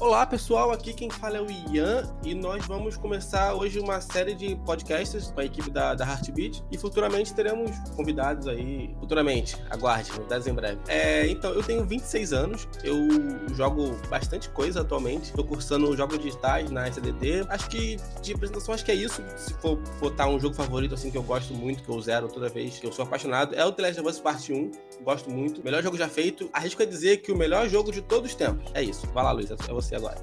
Olá pessoal, aqui quem fala é o Ian e nós vamos começar hoje uma série de podcasts com a equipe da, da Heartbeat. E futuramente teremos convidados aí, futuramente, aguarde, novidades em breve. É, então, eu tenho 26 anos, eu jogo bastante coisa atualmente, estou cursando jogos digitais na SDD. Acho que de apresentação, acho que é isso. Se for botar um jogo favorito assim que eu gosto muito, que eu zero toda vez, que eu sou apaixonado, é o The Last of Us Part 1, gosto muito. Melhor jogo já feito. Arrisco a dizer que o melhor jogo de todos os tempos. É isso. Vai lá, Luiz, é você agora.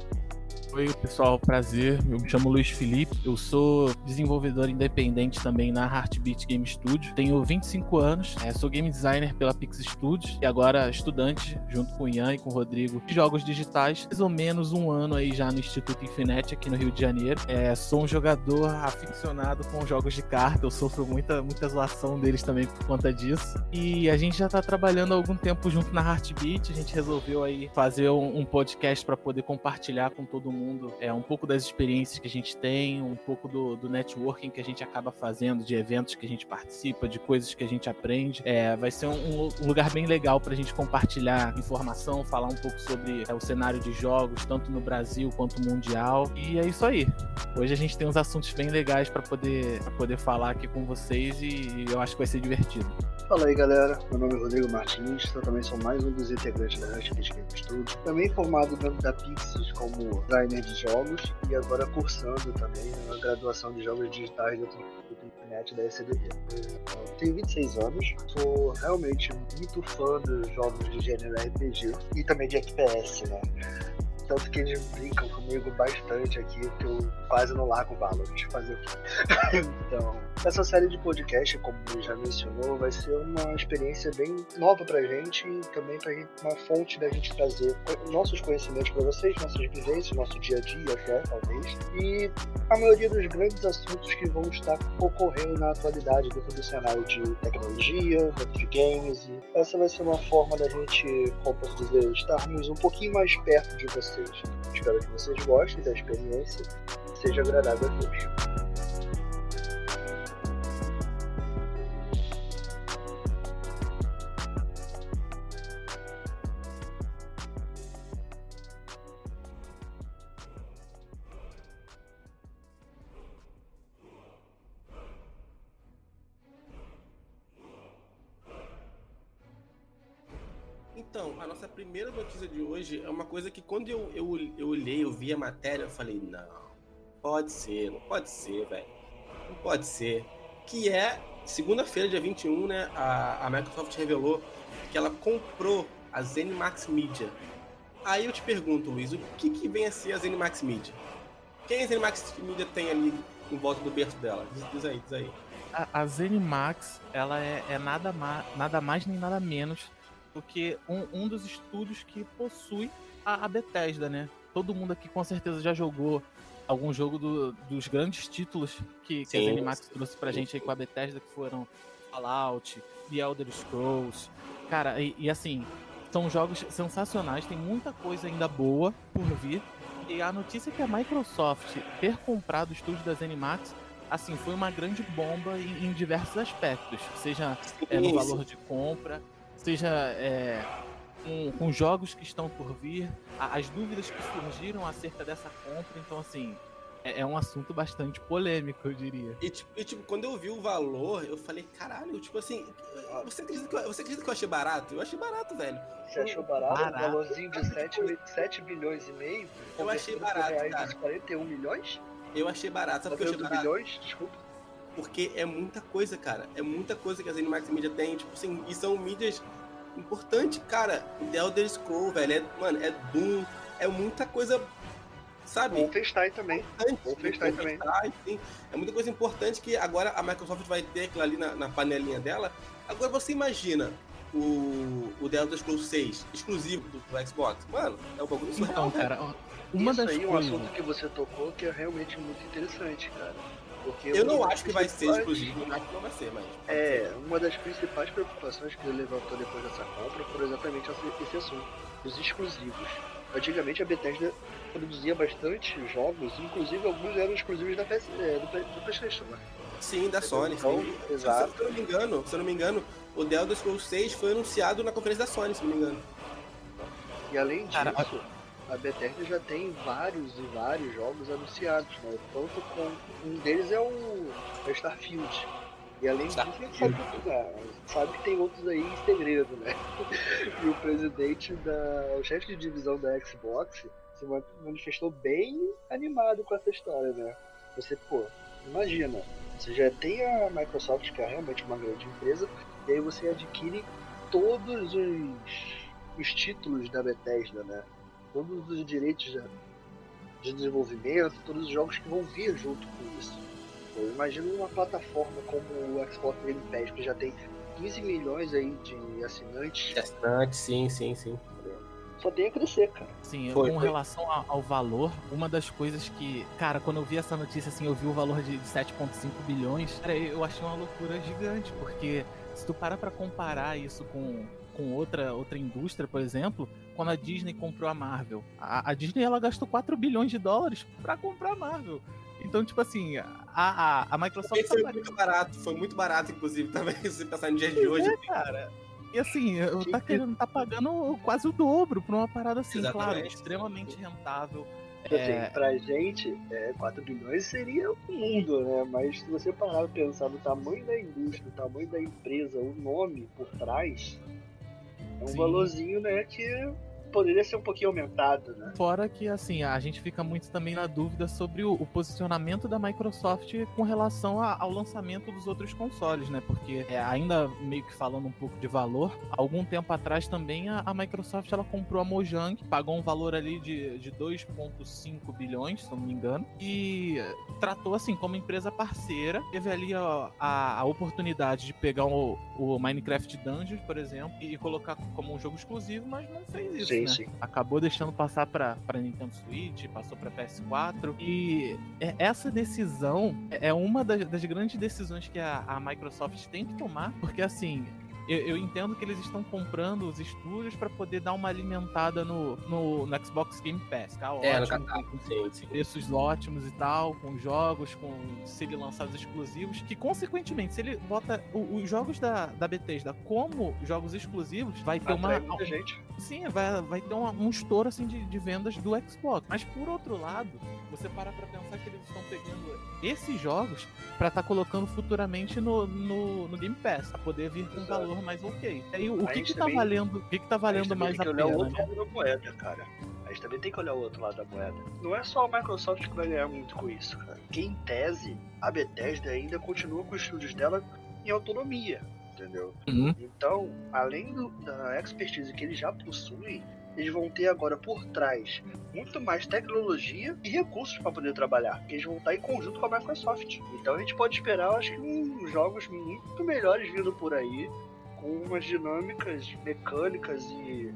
Oi, pessoal, prazer. Eu me chamo Luiz Felipe. Eu sou desenvolvedor independente também na Heartbeat Game Studio. Tenho 25 anos, é, sou game designer pela Pix Studios e agora estudante, junto com o Ian e com o Rodrigo, de jogos digitais. Mais ou menos um ano aí já no Instituto Infinite, aqui no Rio de Janeiro. É, sou um jogador aficionado com jogos de carta. Eu sofro muita, muita zoação deles também por conta disso. E a gente já tá trabalhando há algum tempo junto na Heartbeat. A gente resolveu aí fazer um, um podcast para poder compartilhar com todo mundo mundo, é um pouco das experiências que a gente tem, um pouco do, do networking que a gente acaba fazendo, de eventos que a gente participa, de coisas que a gente aprende. É, vai ser um, um lugar bem legal para a gente compartilhar informação, falar um pouco sobre é, o cenário de jogos, tanto no Brasil quanto mundial. E é isso aí. Hoje a gente tem uns assuntos bem legais para poder, poder falar aqui com vocês e eu acho que vai ser divertido. Fala aí galera, meu nome é Rodrigo Martins, eu também sou mais um dos integrantes da Hashkit Game Studio, também formado dentro da Pixis como designer de jogos e agora cursando também a graduação de jogos digitais do internet da. Eu tenho 26 anos, sou realmente muito fã dos jogos de gênero RPG e também de FPS, né? Tanto que eles brincam comigo bastante aqui, que eu quase não largo o Valorant fazer o quê? então, essa série de podcast, como já mencionou, vai ser uma experiência bem nova pra gente e também pra gente, uma fonte da gente trazer nossos conhecimentos para vocês, nossas vivências, nosso dia a dia até, talvez. E a maioria dos grandes assuntos que vão estar ocorrendo na atualidade dentro do cenário de tecnologia, dentro de games. E essa vai ser uma forma da gente, como posso dizer, estarmos um pouquinho mais perto de vocês vocês. Espero que vocês gostem da experiência e seja agradável a todos. Então, a nossa primeira notícia de hoje é uma coisa que quando eu, eu, eu olhei, eu vi a matéria, eu falei, não, pode ser, não pode ser, velho. Não pode ser. Que é, segunda-feira, dia 21, né, a, a Microsoft revelou que ela comprou a ZeniMax Media. Aí eu te pergunto, Luiz, o que, que vem a ser a ZeniMax Media? Quem a ZeniMax Media tem ali em volta do berço dela? Diz, diz aí, diz aí. A, a ZeniMax, ela é, é nada, ma nada mais nem nada menos porque um, um dos estúdios que possui a, a, Bethesda, né? Todo mundo aqui com certeza já jogou algum jogo do, dos grandes títulos que, que a Zenimax trouxe pra gente aí com a Bethesda, que foram Fallout, The Elder Scrolls. Cara, e, e assim, são jogos sensacionais, tem muita coisa ainda boa por vir. E a notícia que a Microsoft ter comprado o estúdio da Zenimax assim, foi uma grande bomba em, em diversos aspectos, seja é, no valor de compra, seja é, com, com, jogos que estão por vir, as dúvidas que surgiram acerca dessa compra. Então, assim, é, é um assunto bastante polêmico, eu diria. E tipo, e, tipo, quando eu vi o valor, eu falei, caralho, tipo assim, você acredita, que eu, você acredita que eu achei barato? Eu achei barato, velho. Você achou barato? barato. Um valorzinho de 7, 7 bilhões e meio? Eu achei barato, reais cara. 41 milhões? Eu achei barato. Sabe por que eu achei barato? bilhões? Desculpa. Porque é muita coisa, cara. É muita coisa que a ZeniMax Media tem. Tipo assim, e são mídias importantes, cara. The Elder Scroll, velho. É, mano, é Doom. É muita coisa, sabe? Wolfenstein também. Wolfenstein também. Sim. É muita coisa importante que agora a Microsoft vai ter aquilo ali na, na panelinha dela. Agora você imagina o, o The Elder Scrolls 6 exclusivo do, do Xbox. Mano, é um bagulho surreal. Então, cara, uma Isso das aí é um assunto que você tocou que é realmente muito interessante, cara. Porque eu não acho que vai ser exclusivo, não acho que não vai ser, mas. É, ser. uma das principais preocupações que ele levantou depois dessa compra foram exatamente esse assunto, os exclusivos. Antigamente a Bethesda produzia bastante jogos, inclusive alguns eram exclusivos da PS, é, do, do PlayStation, né? Sim, da Sony, então, sim. Exato. Se, eu não me engano, se eu não me engano, o The Elder Scrolls 6 foi anunciado na conferência da Sony, se não me engano. E além disso, Cara, a Bethesda já tem vários e vários jogos anunciados, né? Tanto com um deles é o é Starfield. E além disso, a gente sabe, né, sabe que tem outros aí em segredo, né? E o presidente da. o chefe de divisão da Xbox se manifestou bem animado com essa história, né? Você, pô, imagina, você já tem a Microsoft, que é realmente uma grande empresa, e aí você adquire todos os, os títulos da Bethesda, né? Todos os direitos de, de desenvolvimento, todos os jogos que vão vir junto com isso. Eu imagino uma plataforma como o Xbox Game Pass, que já tem 15 milhões aí de assinantes. Assinantes, sim, sim, sim só tem a crescer, cara. Sim, foi, com foi. relação ao, valor, uma das coisas que, cara, quando eu vi essa notícia, assim, eu vi o valor de, de 7,5 bilhões, cara, eu achei uma loucura gigante, porque se tu para pra comparar isso com, com outra, outra indústria, por exemplo, quando a Disney comprou a Marvel, a, a Disney ela gastou 4 bilhões de dólares para comprar a Marvel. Então, tipo assim, a, a, a Microsoft. Foi tá muito barato, foi muito barato, inclusive, também, se pensar no dia de hoje. É, cara. E assim, eu tá querendo, tá pagando quase o dobro pra uma parada assim, Exatamente. claro, extremamente rentável. Assim, é... pra gente, é, 4 bilhões seria o mundo, né? Mas se você parar pra pensar no tamanho da indústria, no tamanho da empresa, o nome por trás, é um Sim. valorzinho, né, que poderia ser um pouquinho aumentado, né? Fora que, assim, a gente fica muito também na dúvida sobre o, o posicionamento da Microsoft com relação a, ao lançamento dos outros consoles, né? Porque é, ainda meio que falando um pouco de valor, algum tempo atrás também a, a Microsoft ela comprou a Mojang, pagou um valor ali de, de 2,5 bilhões, se não me engano, e tratou assim como empresa parceira, teve ali a, a, a oportunidade de pegar o, o Minecraft Dungeons, por exemplo, e colocar como um jogo exclusivo, mas não fez isso. Sim, né? sim. Acabou deixando passar para Nintendo Switch, passou para PS4 e é, essa decisão é uma das, das grandes decisões que a, a Microsoft tem que tomar, porque assim eu, eu, entendo que eles estão comprando os estúdios para poder dar uma alimentada no, no, no, Xbox Game Pass, tá? Ótimo, é, no catálogo, com, com preços ótimos e tal, com jogos, com se ele lançar os exclusivos, que consequentemente, se ele bota o, os jogos da, da Bethesda como jogos exclusivos, vai ter uma. Muita gente. Sim, vai, vai ter um, um estouro assim de, de vendas do Xbox. Mas por outro lado, você para pra pensar que eles estão pegando esses jogos para estar tá colocando futuramente no, no, no Game Pass, pra poder vir com valor valor mais ok. E aí, o que que tá valendo, o que que tá valendo mais a, pena? O outro lado da moeda, cara. A gente também tem que olhar o outro lado da moeda. Não é só a Microsoft que vai ganhar muito com isso, cara. Que em tese, a Bethesda ainda continua com os estúdios dela em autonomia, entendeu? Uhum. Então, além do, da expertise que eles já possuem, eles vão ter agora por trás muito mais tecnologia e recursos para poder trabalhar. Eles vão estar em conjunto com a Microsoft. Então a gente pode esperar, acho que, uns jogos muito melhores vindo por aí com umas dinâmicas mecânicas e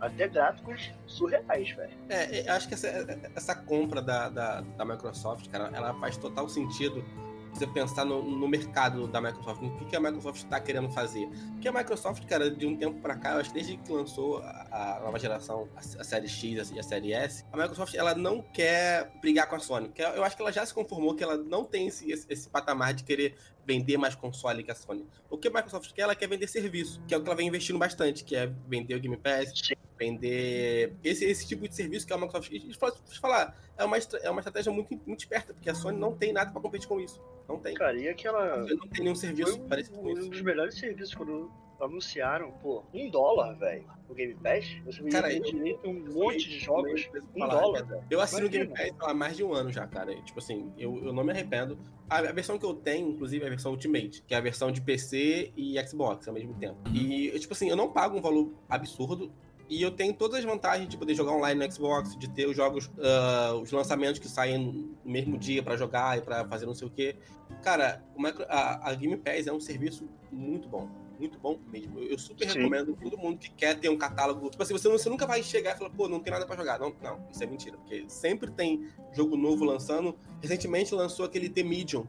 até gráficos surreais, velho. É, acho que essa, essa compra da, da, da, Microsoft, cara, ela faz total sentido você pensar no, no mercado da Microsoft, no que, que a Microsoft está querendo fazer. Porque a Microsoft, cara, de um tempo para cá, eu acho que desde que lançou a, a nova geração, a, a, série X e a série S, a Microsoft ela não quer brigar com a Sony. Eu acho que ela já se conformou que ela não tem esse, esse, esse patamar de querer vender mais console que a Sony. O que a Microsoft quer, ela quer vender serviço, que é o que ela vem investindo bastante, que é vender o Game Pass, vender esse, esse tipo de serviço que a Microsoft. Deixa eu falar, é uma, é uma estratégia muito, muito esperta, porque a Sony não tem nada para competir com isso. Não tem. Cara, e aquela. Não tem nenhum serviço um, parecido com isso. Um dos melhores serviços quando anunciaram, pô, um dólar, velho, o Game Pass. Você vai ter direito um monte de jogos. Um dólar, velho. Eu assino o Game Pass há mais de um ano já, cara. Tipo assim, eu, eu não me arrependo. A, a, versão que eu tenho, inclusive, é a versão Ultimate, que é a versão de PC e Xbox ao mesmo tempo. E, tipo assim, eu não pago um valor absurdo. E eu tenho todas as vantagens de poder jogar online no Xbox, de ter os jogos, uh, os lançamentos que saem no mesmo dia para jogar e para fazer não sei o quê. Cara, a, a Game Pass é um serviço muito bom muito bom mesmo. Eu super Sim. recomendo todo mundo que quer ter um catálogo. Tipo assim, você, você nunca vai chegar e falar, pô, não tem nada para jogar. Não, não, isso é mentira, porque sempre tem jogo novo lançando. Recentemente lançou aquele The Medium,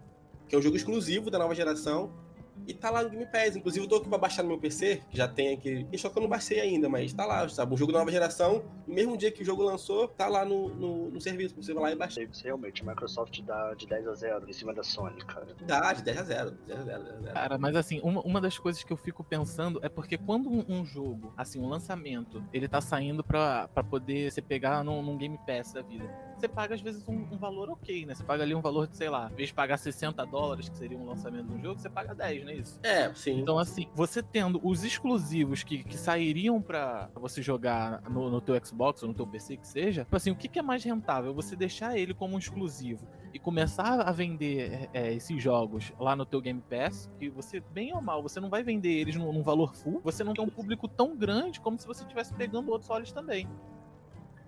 que é um jogo exclusivo da nova geração. E tá lá no Game Pass. Inclusive, eu tô aqui pra baixar no meu PC, que já tem aqui. E só que eu não baixei ainda, mas tá lá, sabe? Um jogo da nova geração. No mesmo dia que o jogo lançou, tá lá no, no, no serviço. Você vai lá e baixa. Realmente, a Microsoft dá de 10 a 0 em cima da Sony, cara. Dá, de 10 a 0. 10 a 0, 10 a 0. Cara, mas assim, uma, uma das coisas que eu fico pensando é porque quando um, um jogo, assim, um lançamento, ele tá saindo pra, pra poder você pegar num, num Game Pass da vida, você paga às vezes um, um valor ok, né? Você paga ali um valor de, sei lá, em vez de pagar 60 dólares, que seria um lançamento de um jogo, você paga 10, não é isso? É, sim. Então, assim, você tendo os exclusivos que, que sairiam pra você jogar no, no teu Xbox ou no teu PC, que seja, tipo assim, o que, que é mais rentável? Você deixar ele como um exclusivo e começar a vender é, esses jogos lá no teu Game Pass, que você, bem ou mal, você não vai vender eles num, num valor full, você não tem um público tão grande como se você estivesse pegando outros olhos também.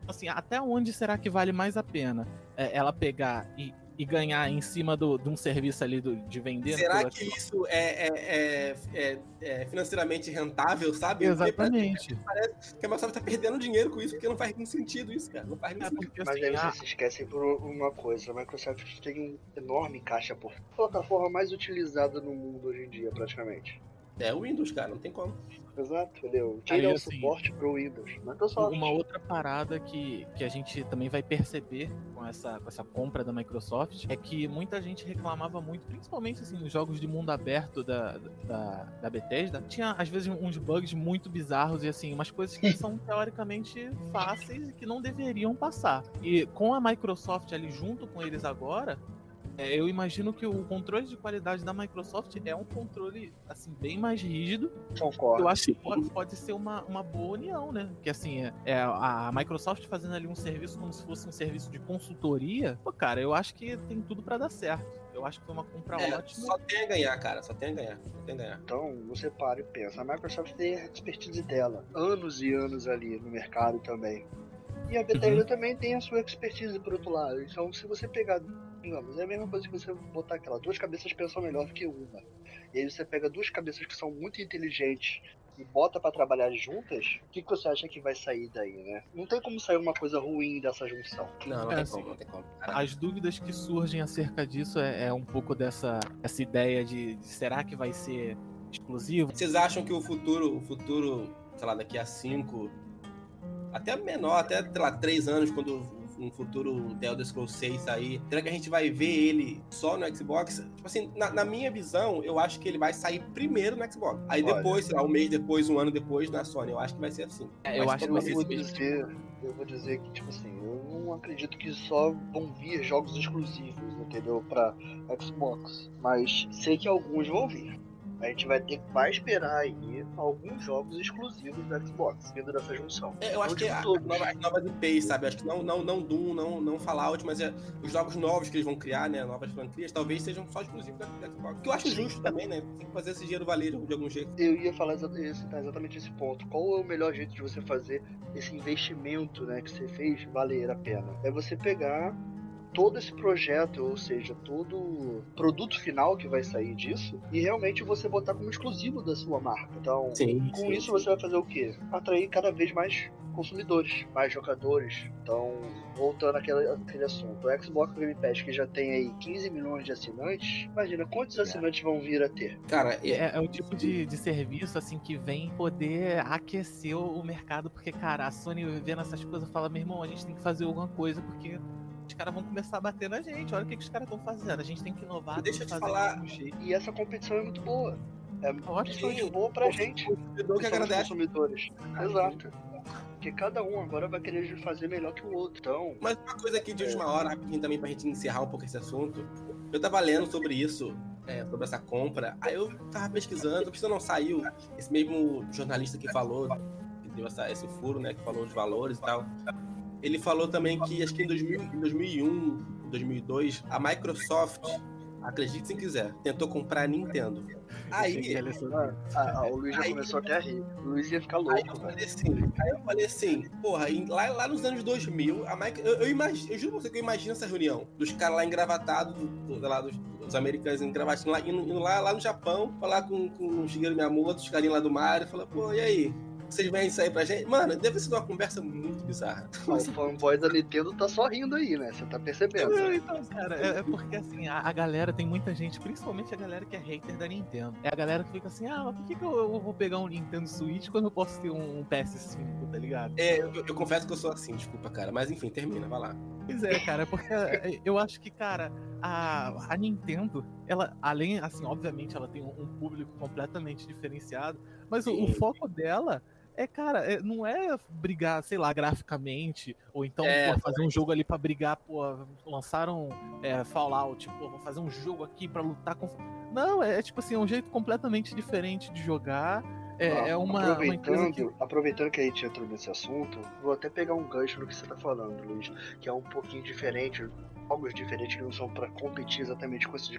Assim, até onde será que vale mais a pena é, ela pegar e, e ganhar em cima do, de um serviço ali do, de vender? no Será que Xbox? isso é, é, é, é- é financeiramente rentável, sabe? Porque Exatamente. Parece que a Microsoft tá perdendo dinheiro com isso, porque não faz nenhum sentido isso, cara. Não faz nenhum É sentido. porque, Mas assim, aí vocês se esquecem por uma coisa, a Microsoft tem um enorme caixa por plataforma mais utilizada no mundo hoje em dia, praticamente. É o Windows, cara, não tem como. Exato, entendeu? Aí, Tira o assim, suporte pro Windows. Microsoft. Uma outra parada que, que a gente também vai perceber com essa, com essa compra da Microsoft é que muita gente reclamava muito, principalmente assim, nos jogos de mundo aberto da, da, da Bethesda, tinha às vezes uns bugs muito bizarros e assim, umas coisas que são teoricamente fáceis e que não deveriam passar. E com a Microsoft ali junto com eles agora, é, eu imagino que o controle de qualidade da Microsoft é um controle assim bem mais rígido Concordo. eu acho que pode, pode ser uma, uma boa união, né? Que assim, é, é a Microsoft fazendo ali um serviço como se fosse um serviço de consultoria. Pô, cara, eu acho que tem tudo pra dar certo. Eu acho que foi uma compra É, ótima. só tem a ganhar, cara. Só tem a ganhar. Só tem a ganhar. Então, você para e pensa, a Microsoft tem a expertise dela, anos e anos ali no mercado também. E a Bethesda Uhum. também tem a sua expertise por outro lado. Então, se você pegar, digamos, é a mesma coisa que você botar aquela, duas cabeças pensam melhor do que uma. E aí você pega duas cabeças que são muito inteligentes e bota pra trabalhar juntas, o que, que você acha que vai sair daí, né? Não tem como sair uma coisa ruim dessa junção. Não, não É, tem assim, como, não tem como. As dúvidas que surgem acerca disso é, é um pouco dessa essa ideia de, de será que vai ser exclusivo? Vocês acham que o futuro, o futuro, sei lá, daqui a cinco, até menor, até, sei lá, três anos, quando um futuro The Elder Scrolls 6 sair, será que a gente vai ver ele só no Xbox? Tipo assim, na, na minha visão, eu acho que ele vai sair primeiro no Xbox. Aí Olha. depois, sei lá, um mês depois, um ano depois, na Sony. Eu acho que vai ser assim. É, eu Mas acho que vai ser dizer, eu vou dizer que, tipo assim, eu não acredito que só vão vir jogos exclusivos, entendeu? Pra Xbox. Mas sei que alguns vão vir. A gente vai ter vai esperar aí alguns jogos exclusivos da Xbox, vindo dessa junção. É, eu acho que nova, as novas IPs, sabe? Acho que não, não, não Doom, não, não Fallout, mas é, os jogos novos que eles vão criar, né? Novas franquias, talvez sejam só exclusivos da, da Xbox. Que eu acho justo também, né? Tem que fazer esse dinheiro valer de algum jeito. Eu ia falar exatamente esse ponto. Qual é o melhor jeito de você fazer esse investimento né, que você fez valer a pena? É você pegar todo esse projeto, ou seja, todo o produto final que vai sair disso, e realmente você botar como exclusivo da sua marca. Então, Sim, com isso você vai fazer o quê? Atrair cada vez mais consumidores, mais jogadores. Então, voltando àquele, àquele assunto, o Xbox Game Pass que já tem aí 15 milhões de assinantes, imagina quantos assinantes vão vir a ter? Cara, é, É, é o tipo de, de serviço assim que vem poder aquecer o mercado, porque, cara, a Sony vendo essas coisas fala, meu irmão, a gente tem que fazer alguma coisa, porque os caras vão começar a bater na gente. Olha o que, que os caras estão fazendo. A gente tem que inovar, Deixa eu te fazer falar-. E essa competição é muito boa. É Ótimo. muito boa pra gente. o consumidor que agradece. consumidores. Exato. Porque cada um agora vai querer fazer melhor que o outro. Então, Mas uma coisa aqui de última hora, rapidinho também, pra gente encerrar um pouco esse assunto. Eu tava lendo sobre isso, é, sobre essa compra. Aí eu tava pesquisando, porque não saiu. Esse mesmo jornalista que falou, que deu essa, esse furo, né? Que falou os valores e tal. Ele falou também que acho que em, 2000, em 2001, 2002, a Microsoft, acredite se quiser, tentou comprar a Nintendo. Aí, a ler sobre ah, o Luiz já Aí- começou até a rir. O Luiz ia ficar Aí louco, eu velho. falei assim, aí eu falei assim, porra, em- lá, lá nos anos 2000, a Micro, eu, eu, imagino, eu juro pra você que eu imagino essa reunião, dos caras lá engravatados, do, do, lá, dos, dos americanos engravatados, lá, indo, indo lá, lá no Japão, falar com, com o Shigeru Miyamoto, os carinhos lá do Mario, falar, pô, e aí? Vocês vêm isso aí pra gente. Mano, deve ser uma conversa muito bizarra. O fanboy da Nintendo tá só rindo aí, né? Você tá percebendo. Não, então, cara, é, é porque assim, a, a, galera tem muita gente, principalmente a galera que é hater da Nintendo. É a galera que fica assim, ah, mas por que, que eu, eu vou pegar um Nintendo Switch quando eu posso ter um PS5, tá ligado? É, eu, eu confesso que eu sou assim, desculpa, cara. Mas enfim, termina, vai lá. Pois é, cara, porque é, eu acho que, cara, a, a Nintendo, ela, além, assim, obviamente, ela tem um, um público completamente diferenciado, mas o, o, foco dela é, cara, é, não é brigar, sei lá, graficamente, ou então é, pô, fazer um jogo ali para brigar, pô, lançaram é, Fallout, pô, vou fazer um jogo aqui para lutar com. Não, é, é tipo assim, é um jeito completamente diferente de jogar. É, ah, é uma, aproveitando, uma que... aproveitando que a gente entrou nesse assunto, vou até pegar um gancho no que você tá falando, Luiz, que é um pouquinho diferente jogos diferentes que não são para competir exatamente com esses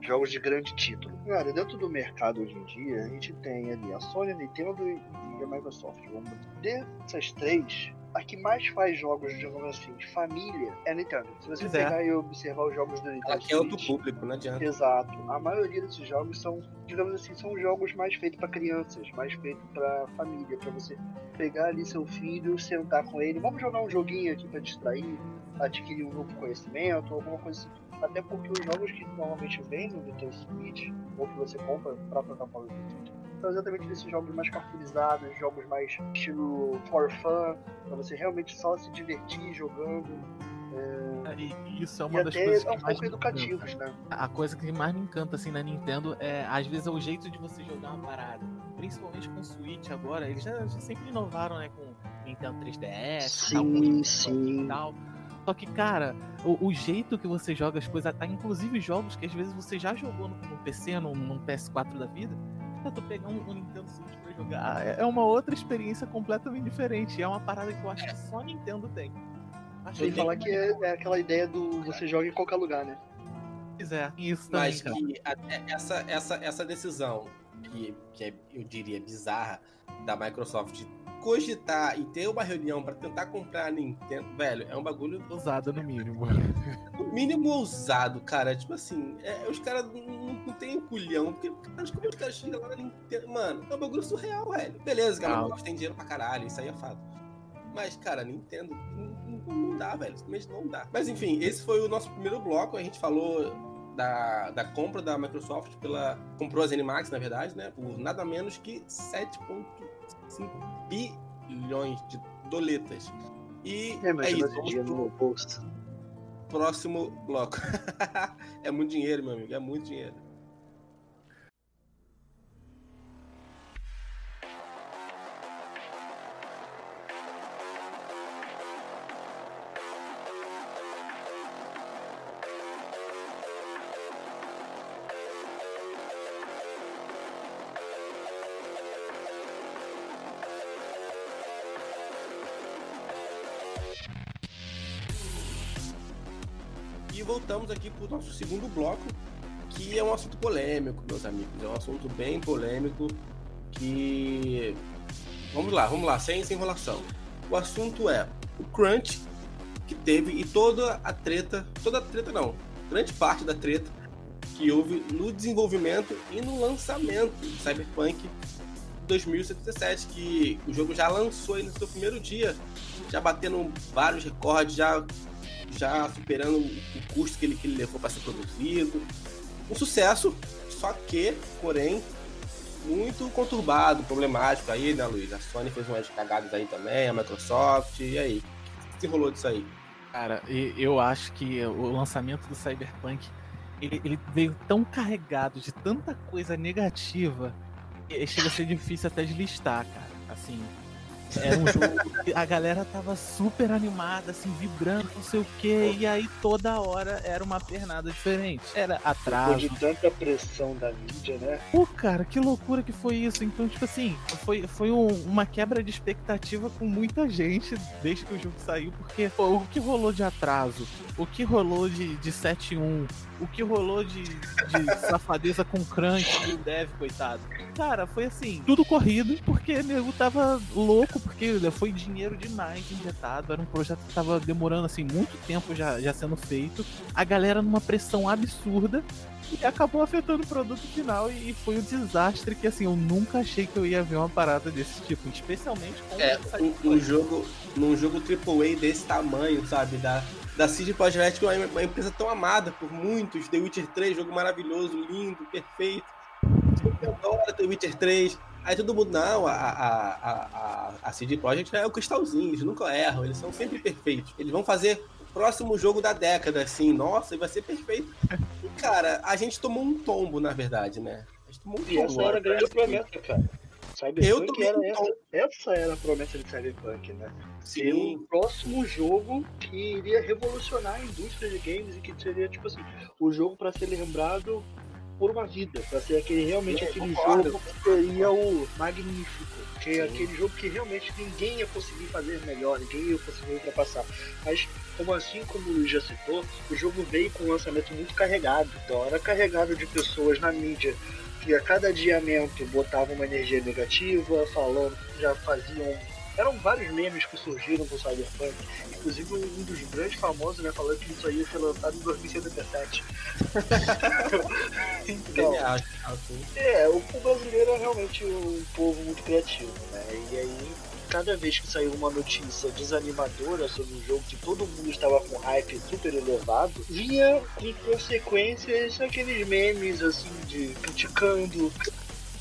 jogos de grande título. Cara, dentro do mercado hoje em dia, a gente tem ali a Sony, a Nintendo e a Microsoft. Vamos dessas três, a que mais faz jogos, digamos assim, de família é a Nintendo. Se você é. pegar e observar os jogos da Nintendo. Aqui é outro público, não adianta. Exato. A maioria desses jogos são, digamos assim, são jogos mais feitos para crianças, mais feitos para família, para você pegar ali seu filho, sentar com ele, vamos jogar um joguinho aqui para distrair, adquirir um novo conhecimento, alguma coisa assim. Até porque os jogos que normalmente vêm no Nintendo Switch, ou que você compra para a plataforma do Nintendo, são exatamente desses jogos mais cartoonizados, jogos mais estilo for fun, para você realmente só se divertir jogando. É... E isso é uma das coisas que é um mais educativos, né? A coisa que mais me encanta assim na Nintendo é às vezes é o jeito de você jogar uma parada, principalmente com o Switch agora, eles já, já sempre inovaram, né, com Nintendo 3DS, sim, tal, sim. e tal. Só que, cara, o, o, jeito que você joga as coisas, inclusive jogos que às vezes você já jogou no, no PC, no, no, PS4 da vida, pra tu pegar um, um, Nintendo Switch pra jogar, é, é uma outra experiência completamente diferente. É uma parada que eu acho que só Nintendo tem. Acho Sem falar que é, é, aquela ideia do você joga em qualquer lugar, né? Pois é, isso também. Mas que a, essa, essa, essa decisão, que, que é, eu diria bizarra, da Microsoft cogitar e ter uma reunião para tentar comprar a Nintendo, velho, é um bagulho. Ousado no mínimo. No mínimo ousado, cara. Tipo assim, é, os caras não, não tem culhão. Porque acho que os caras chegam lá na Nintendo. Mano, é um bagulho surreal, velho. Beleza, cara, ah. tem dinheiro pra caralho, isso aí é fato. Mas, cara, Nintendo não, não dá, velho. Simplesmente não dá. Mas enfim, esse foi o nosso primeiro bloco. A gente falou da, da compra da Microsoft pela. Comprou as Animax, na verdade, né? Por nada menos que 7,5 bilhões de doletas. E é, é isso. Vamos pro bolso. próximo bloco. é muito dinheiro, meu amigo. É muito dinheiro. Voltamos aqui para o nosso segundo bloco, que é um assunto polêmico, meus amigos. É um assunto bem polêmico que. Vamos lá, vamos lá, sem, sem enrolação. O assunto é o Crunch que teve e toda a treta, toda a treta não, grande parte da treta que houve no desenvolvimento e no lançamento do Cyberpunk 2077, que o jogo já lançou aí no seu primeiro dia, já batendo vários recordes, já já superando o custo que ele, que ele levou para ser produzido. Um sucesso, só que, porém, muito conturbado, problemático aí, né, Luiz? A Sony fez umas cagadas aí também, a Microsoft, e aí? O que rolou disso aí? Cara, eu acho que o lançamento do Cyberpunk ele, ele veio tão carregado de tanta coisa negativa que chega a ser difícil até de listar, cara. Assim, era um jogo que a galera tava super animada, assim, vibrando, não sei o que, e aí toda hora era uma pernada diferente. Era atraso. Depois de tanta pressão da mídia, né? Pô, cara, que loucura que foi isso. Então, tipo assim, foi, foi um, uma quebra de expectativa com muita gente desde que o jogo saiu, porque pô, o que rolou de atraso o que rolou de, de 7-1, o que rolou de, de safadeza com crunch do dev, coitado. Cara, foi assim, tudo corrido, porque o nego tava louco, porque foi dinheiro demais injetado, era um projeto que tava demorando assim muito tempo já, já sendo feito, a galera numa pressão absurda, e acabou afetando o produto final e foi um desastre que assim eu nunca achei que eu ia ver uma parada desse tipo, especialmente com é, um, um jogo num jogo AAA desse tamanho, sabe, da da CD Projekt, que é uma empresa tão amada por muitos, The Witcher 3, jogo maravilhoso, lindo, perfeito. Eu adoro The Witcher 3. Aí todo mundo, não, a, a, a, a CD Projekt é o cristalzinho, eles nunca erram, eles são sempre perfeitos. Eles vão fazer o próximo jogo da década, assim, nossa, vai ser perfeito. E, cara, a gente tomou um tombo, na verdade, né? A gente tomou um tombo. E essa era a grande promessa, cara. Cyberpunk era essa, essa era a promessa de Cyberpunk, né? Ser o próximo jogo que iria revolucionar a indústria de games e que seria, tipo assim, o jogo para ser lembrado por uma vida, para ser aquele realmente é, aquele concordo. jogo que seria o magnífico, que é aquele jogo que realmente ninguém ia conseguir fazer melhor, ninguém ia conseguir ultrapassar. Mas como assim como o Luiz já citou, o jogo veio com um lançamento muito carregado, então era carregado de pessoas na mídia que a cada adiamento botavam uma energia negativa, falando, já faziam. Eram vários memes que surgiram com o Cyberpunk, inclusive um dos grandes famosos, né, falando que isso aí ia ser lançado em 2077. então, é, o brasileiro é realmente um povo muito criativo, né? E aí cada vez que saiu uma notícia desanimadora sobre um jogo que todo mundo estava com hype super elevado, vinha com consequências aqueles memes assim de criticando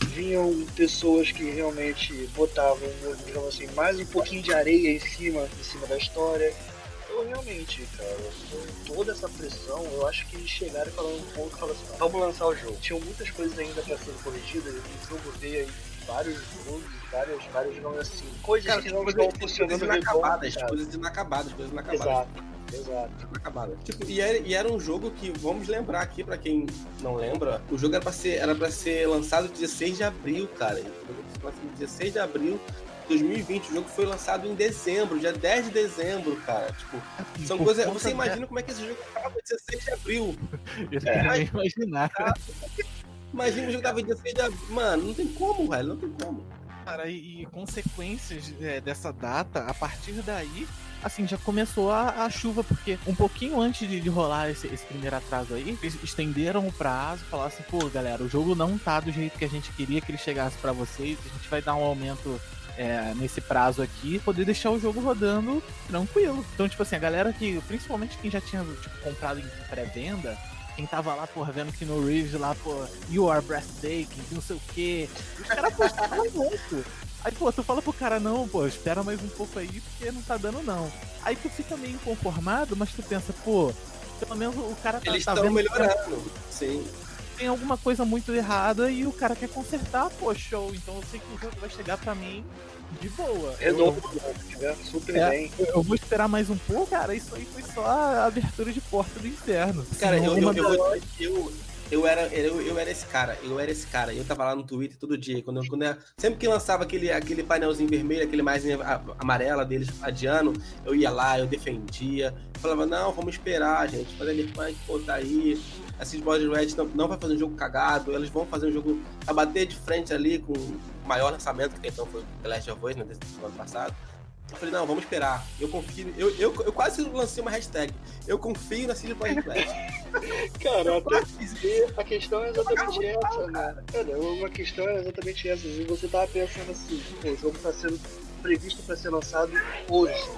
vinham pessoas que realmente botavam, digamos assim, mais um pouquinho de areia em cima, em cima da história. Eu realmente, cara, com toda essa pressão, eu acho que eles chegaram falaram um ponto, falaram assim, vamos lançar o jogo. Tinham muitas coisas ainda para serem corrigidas, o jogo veio aí vários bugs, várias, vários, digamos assim, coisas cara, que não estão funcionando inacabadas, coisas inacabadas, coisas inacabadas. Exato. Exato. Inacabada. Tipo, e, era, e era um jogo que, vamos lembrar aqui, pra quem não lembra, o jogo era pra ser, era pra ser lançado 16 de abril, cara. O jogo foi lançado 16 de abril 2020. O jogo foi lançado em dezembro, dia 10 de dezembro, cara. Tipo, são coisas. Você imagina como é que esse jogo acaba 16 de abril. Eu é. não imaginar. Imagina o jogo tava 16 de abril. Mano, não tem como, velho. Não tem como. Cara, e, e consequências é, dessa data, a partir daí, assim, já começou a, a, chuva, porque um pouquinho antes de, de rolar esse, esse, primeiro atraso aí, eles estenderam o prazo, falaram assim, pô, galera, o jogo não tá do jeito que a gente queria que ele chegasse para vocês, a gente vai dar um aumento é, nesse prazo aqui, poder deixar o jogo rodando tranquilo. Então, tipo assim, a galera que, principalmente quem já tinha tipo, comprado em pré-venda, quem tava lá, porra, vendo que no Reeves lá, pô, you are breathtaking, não sei o quê. Os caras postaram muito. Aí, pô, tu fala pro cara, não, pô, espera mais um pouco aí, porque não tá dando, não. Aí tu fica meio inconformado, mas tu pensa, pô, pelo menos o cara tá, Eles tá vendo melhorando. Sim. Tem alguma coisa muito errada e o cara quer consertar, pô, show. Então eu sei que o jogo vai chegar pra mim de boa. Redondo, eu, super é, bem. Eu vou esperar mais um pouco, cara. Isso aí foi só a abertura de porta do inferno. Cara, eu, eu, eu, eu, eu, era, eu, eu era esse cara, eu era esse cara. Eu tava lá no Twitter todo dia. Quando, quando eu, sempre que lançava aquele, aquele painelzinho vermelho, aquele mais amarela deles adiando, eu ia lá, eu defendia. Eu falava, não, vamos esperar, gente. Fazer ele vai botar aí. A Cid Red não, não vai fazer um jogo cagado, eles vão fazer um jogo a bater de frente ali com maior lançamento que então foi The Last of Us, né, desse ano passado. Eu falei, não, vamos esperar. Eu confio. Eu, eu, eu quase lancei uma hashtag. Eu confio na CD Projekt Red. Caraca, a questão é exatamente essa, né? Cara, uma questão é exatamente essa. E você tava pensando assim, o jogo tá sendo previsto para ser lançado hoje.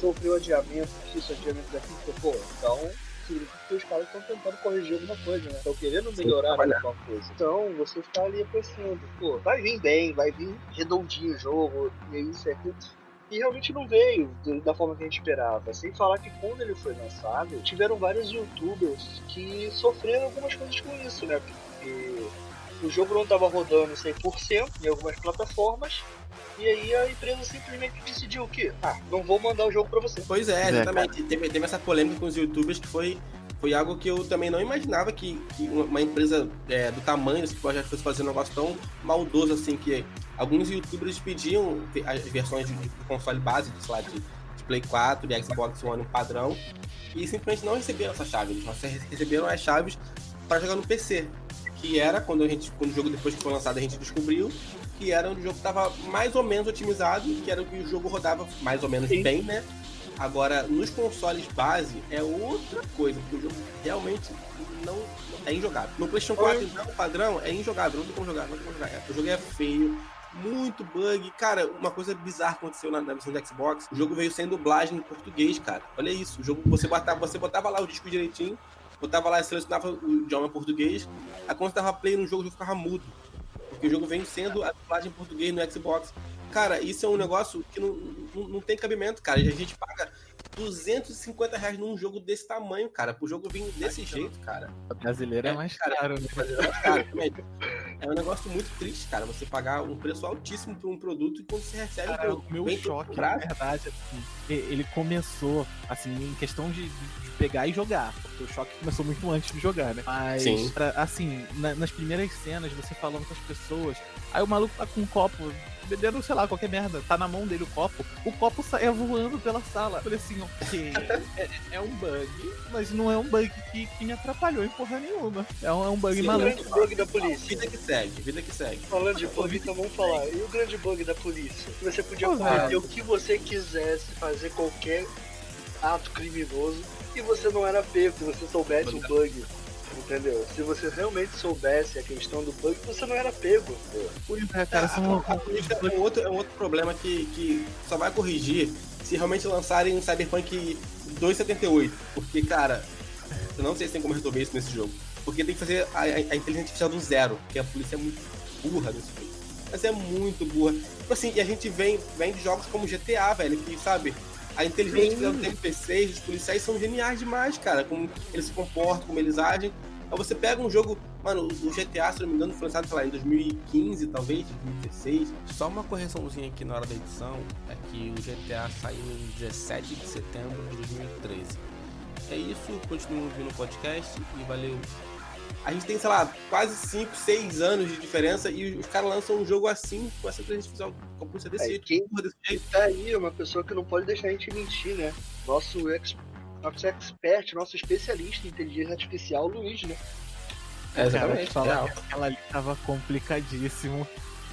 Sofreu adiamento, isso, adiamento daqui, pô, então significa que os caras estão tentando corrigir alguma coisa, né? Estão querendo melhorar alguma coisa. Então, você está ali apreciando, pô, vai vir bem, vai vir redondinho o jogo, e é isso, é aquilo. E realmente não veio da forma que a gente esperava. Sem falar que quando ele foi lançado, tiveram vários youtubers que sofreram algumas coisas com isso, né? Porque o jogo não estava rodando 100% em algumas plataformas e aí a empresa simplesmente decidiu que, ah, não vou mandar o jogo para você. Pois é, exatamente. É, teve, teve, essa polêmica com os youtubers que foi, foi algo que eu também não imaginava que, que uma empresa é, do tamanho desse projeto fosse fazer um negócio tão maldoso assim, que alguns youtubers pediam as versões de, de console base, sei lá, de, de Play 4 e Xbox One padrão e simplesmente não receberam essa chave. Eles receberam as chaves para jogar no PC. Que era quando a gente, quando o jogo depois que foi lançado, a gente descobriu que era o jogo estava mais ou menos otimizado, que era o que o jogo rodava mais ou menos Sim. bem, né? Agora, nos consoles base é outra coisa, porque o jogo realmente não é injogável. No PlayStation 4, então, o padrão é injogável, não tem como jogar, não tem como jogar. O jogo é feio, muito bug. Cara, uma coisa bizarra aconteceu na, na versão do Xbox. O jogo veio sem dublagem em português, cara. Olha isso. O jogo, você botava, você botava lá o disco direitinho, botava lá e selecionava o idioma português. Aí quando você tava play no jogo, o jogo ficava mudo. Porque o jogo vem sendo a dublagem em português no Xbox. Cara, isso é um negócio que não, não, não tem cabimento, cara. A gente paga 250 reais num jogo desse tamanho, cara. Pro jogo vir desse jeito, cara. A brasileira é, é mais cara, caro, né? É mais caro É um negócio muito triste, cara. Você pagar um preço altíssimo por um produto e quando você recebe cara, o meu choque, na verdade, assim, ele começou, assim, em questão de, de, pegar e jogar. Porque o choque começou muito antes de jogar, né? Mas, pra, assim, na, nas primeiras cenas, você falando com as pessoas, aí o maluco tá com um copo bebendo, sei lá, qualquer merda. Tá na mão dele o copo. O copo saia voando pela sala. Eu falei assim, ok, é, é, um bug, mas não é um bug que, que me atrapalhou em porra nenhuma. É um, é um bug Sim, maluco. O grande bug da polícia. Vida que segue, vida que segue. Falando de bug, então vamos falar. E o grande bug da polícia? Você podia oh, cometer o que você quisesse, fazer qualquer ato criminoso e você não era pego, se você soubesse o bug. Entendeu? Se você realmente soubesse a questão do bug, você não era pego. É, cara, a, é, um outro, é um outro problema que, que só vai corrigir se realmente lançarem um Cyberpunk 278. Porque, cara, eu não sei se tem como resolver isso nesse jogo. Porque tem que fazer a, a, a inteligência artificial do zero, porque a polícia é muito burra nesse jogo. Mas é muito burra. Tipo assim, e a gente vem, vem de jogos como GTA, velho, que, sabe, a inteligência dos NPCs, dos policiais são geniais demais, cara. Como eles se comportam, como eles agem. Aí você pega um jogo, mano, o GTA, se não me engano, foi lançado, sei lá, em 2015, talvez, 2016. Só uma correçãozinha aqui na hora da edição, é que o GTA saiu em 17 de setembro de 2013. É isso, continue ouvindo o podcast e valeu. A gente tem, sei lá, quase 5, 6 anos de diferença e os caras lançam um jogo assim, com essa inteligência artificial, com a polícia desse, é, quem desse jeito. Tá aí, é uma pessoa que não pode deixar a gente mentir, né? Nosso ex nosso expert, nosso especialista em inteligência artificial, Luiz, né? É, exatamente. Falar que aquela ali tava complicadíssimo.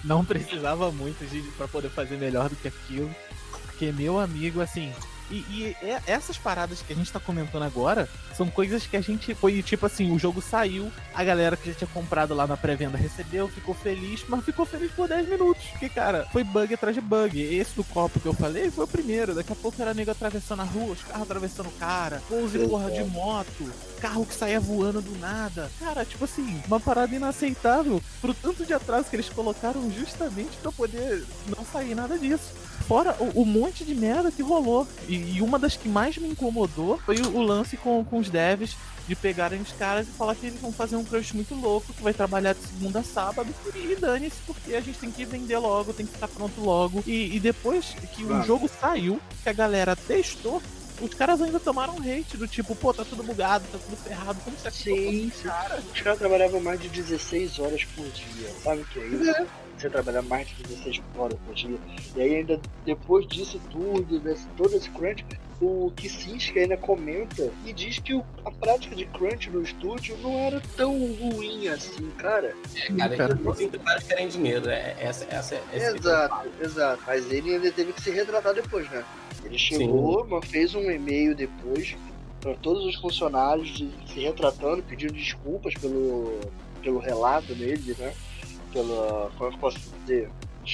Não precisava muito de para poder fazer melhor do que aquilo. Porque, meu amigo, assim, e, e é, essas paradas que a gente tá comentando agora são coisas que a gente. Foi tipo assim: o jogo saiu, a galera que já tinha comprado lá na pré-venda recebeu, ficou feliz, mas ficou feliz por 10 minutos. Porque, cara, foi bug atrás de bug. Esse do copo que eu falei foi o primeiro. Daqui a pouco era nego atravessando a rua, os carros atravessando o cara, pouso porra de moto, carro que saía voando do nada. Cara, tipo assim, uma parada inaceitável pro tanto de atraso que eles colocaram justamente para poder não sair nada disso. Fora o, o, monte de merda que rolou. E, e, uma das que mais me incomodou foi o, o, lance com, com os devs de pegarem os caras e falar que eles vão fazer um crush muito louco, que vai trabalhar de segunda a sábado. E dane-se, porque a gente tem que vender logo, tem que ficar pronto logo. E, e depois que o jogo saiu, que a galera testou, os caras ainda tomaram hate do tipo, pô, tá tudo bugado, tá tudo ferrado, como você Sim, cara? Os caras trabalhavam mais de 16 horas por dia, sabe o que é isso? É você trabalhar mais de 16 horas por dia. E aí ainda depois disso tudo, desse, todo esse crunch, o Kissinger ainda comenta e diz que o, a prática de crunch no estúdio não era tão ruim assim, cara. É, cara, os empresários querem dinheiro, é, essa, essa, essa Exato, é exato. Mas ele ainda teve que se retratar depois, né? Ele chegou, mas fez um e-mail depois para todos os funcionários de, se retratando, pedindo desculpas pelo, pelo relato dele, né? pela. Como é que eu posso dizer?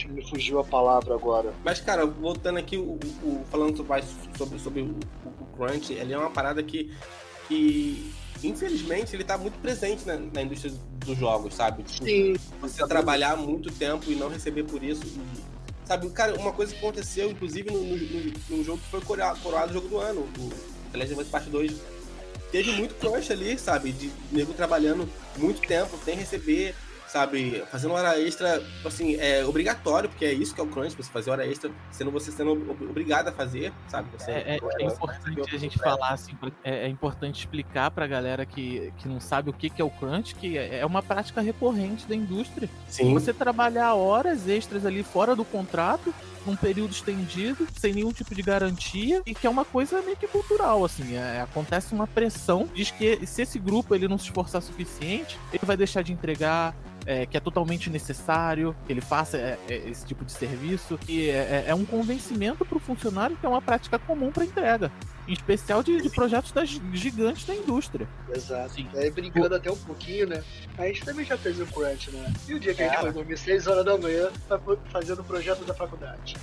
Me fugiu a palavra agora. Mas, cara, voltando aqui, o, o falando mais sobre, sobre o, o, Crunch, ele é uma parada que, que infelizmente, ele tá muito presente na, na indústria dos jogos, sabe? Tipo, Sim. Você trabalhar muito tempo e não receber por isso. E, sabe, cara, uma coisa que aconteceu, inclusive, no, no, no, jogo que foi coroado, coroado o jogo do ano, o The Legend of Us Part 2. Teve muito crunch ali, sabe? De nego trabalhando muito tempo sem receber sabe? Fazendo hora extra, assim, é obrigatório, porque é isso que é o crunch, você fazer hora extra, sendo você sendo obrigado a fazer, sabe? Você, é, é, é importante a gente falar, assim, é, é, importante explicar pra galera que, que não sabe o que, que é o crunch, que é, é uma prática recorrente da indústria. Sim. Você trabalhar horas extras ali fora do contrato, num período estendido, sem nenhum tipo de garantia, e que é uma coisa meio que cultural, assim. É, acontece uma pressão, diz que se esse grupo ele não se esforçar suficiente, ele vai deixar de entregar, é, que é totalmente necessário que ele faça é, é, esse tipo de serviço. E é, é, é um convencimento para o funcionário que é uma prática comum para entrega. Em especial de, de, projetos das gigantes da indústria. Exato. Sim. Aí brincando o... até um pouquinho, né? A gente também já fez o crunch, né? E o dia que a gente foi dormir 6 horas da manhã fazendo o projeto da faculdade?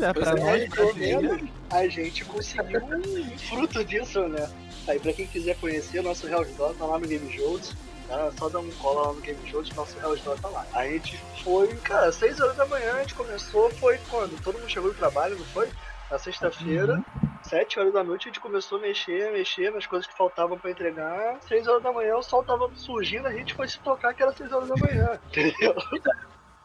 É, pra é, nós, a gente conseguiu um fruto disso, né? Aí, pra quem quiser conhecer, o nosso Real Dog tá lá no Game Jones. Tá? Só dá um cola lá no Game Jones, nosso Real Dog tá lá. A gente foi, cara, 6 horas da manhã, a gente começou, foi quando? Todo mundo chegou do trabalho, não foi? Na sexta-feira. Uhum. 7 horas da noite a gente começou a mexer, a mexer nas coisas que faltavam para entregar. 6 horas da manhã o sol tava surgindo, a gente foi se tocar que era 6 horas da manhã, entendeu?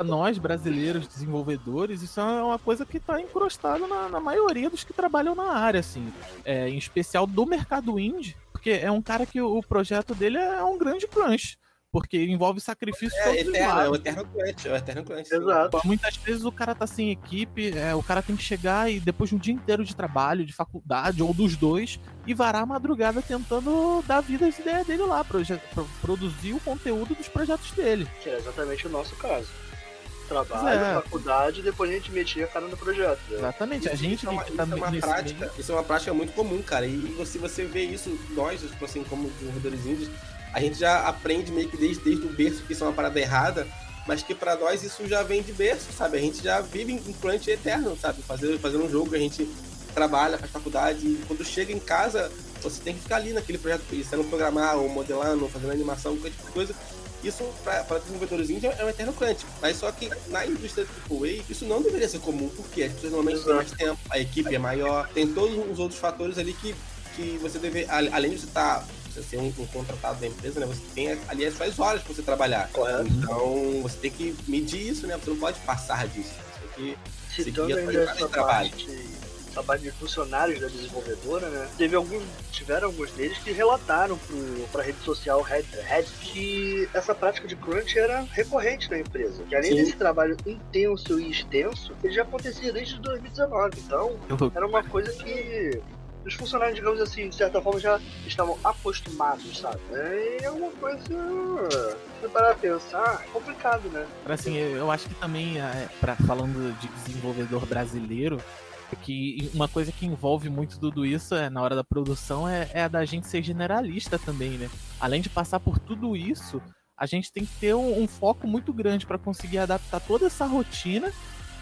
nós, brasileiros, desenvolvedores, isso é uma coisa que está encrostada na, na, maioria dos que trabalham na área, assim. É, em especial do mercado indie, porque é um cara que o projeto dele é um grande crunch. Porque envolve sacrifício é, eterno, é o eterno crunch, é o eterno crunch. Exato. Muitas vezes o cara tá sem equipe, é, o cara tem que chegar e depois de um dia inteiro de trabalho, de faculdade, ou dos dois, e varar a madrugada tentando dar vida às ideias dele lá, pra, pra produzir o conteúdo dos projetos dele. Que é exatamente o nosso caso trabalho, é. faculdade, e depois a gente metia a cara no projeto. Né? Exatamente, a gente isso é uma, isso é uma prática, meio... isso é uma prática muito comum, cara. E você, você vê isso, nós, tipo assim, como desenvolvedores índios, a gente já aprende meio que desde, desde o berço que isso é uma parada errada, mas que para nós isso já vem de berço, sabe? A gente já vive em crunch eterno, sabe? Fazer, fazer um jogo, a gente trabalha, faz faculdade, e quando chega em casa, você tem que ficar ali naquele projeto, sendo programar, ou modelando, ou fazendo animação, qualquer tipo de coisa isso, para desenvolvedores indie, é um eterno crunch. Mas só que na indústria do AAA, isso não deveria ser comum, porque as pessoas normalmente têm mais tempo, a equipe é maior, tem todos os outros fatores ali que, que você deve, além de você estar tá, você ser um, um, contratado da empresa, né? Você tem ali as suas horas para você trabalhar. Correto. Então você tem que medir isso, né? Você não pode passar disso. Você tem que seguir a sua trabalho. Parte trabalho de funcionários da desenvolvedora, né? Teve alguns, tiveram alguns deles que relataram para a rede social Red, Red que essa prática de crunch era recorrente na empresa. Que além Sim. desse trabalho intenso e extenso, ele já acontecia desde 2019. Então, era uma coisa que os funcionários, digamos assim, de certa forma já estavam acostumados, sabe? É uma coisa, para pensar, complicado, né? Assim, eu acho que também, é, pra, falando de desenvolvedor brasileiro, que uma coisa que envolve muito tudo isso é, na hora da produção é, é a da gente ser generalista também, né? Além de passar por tudo isso, a gente tem que ter um, um foco muito grande para conseguir adaptar toda essa rotina,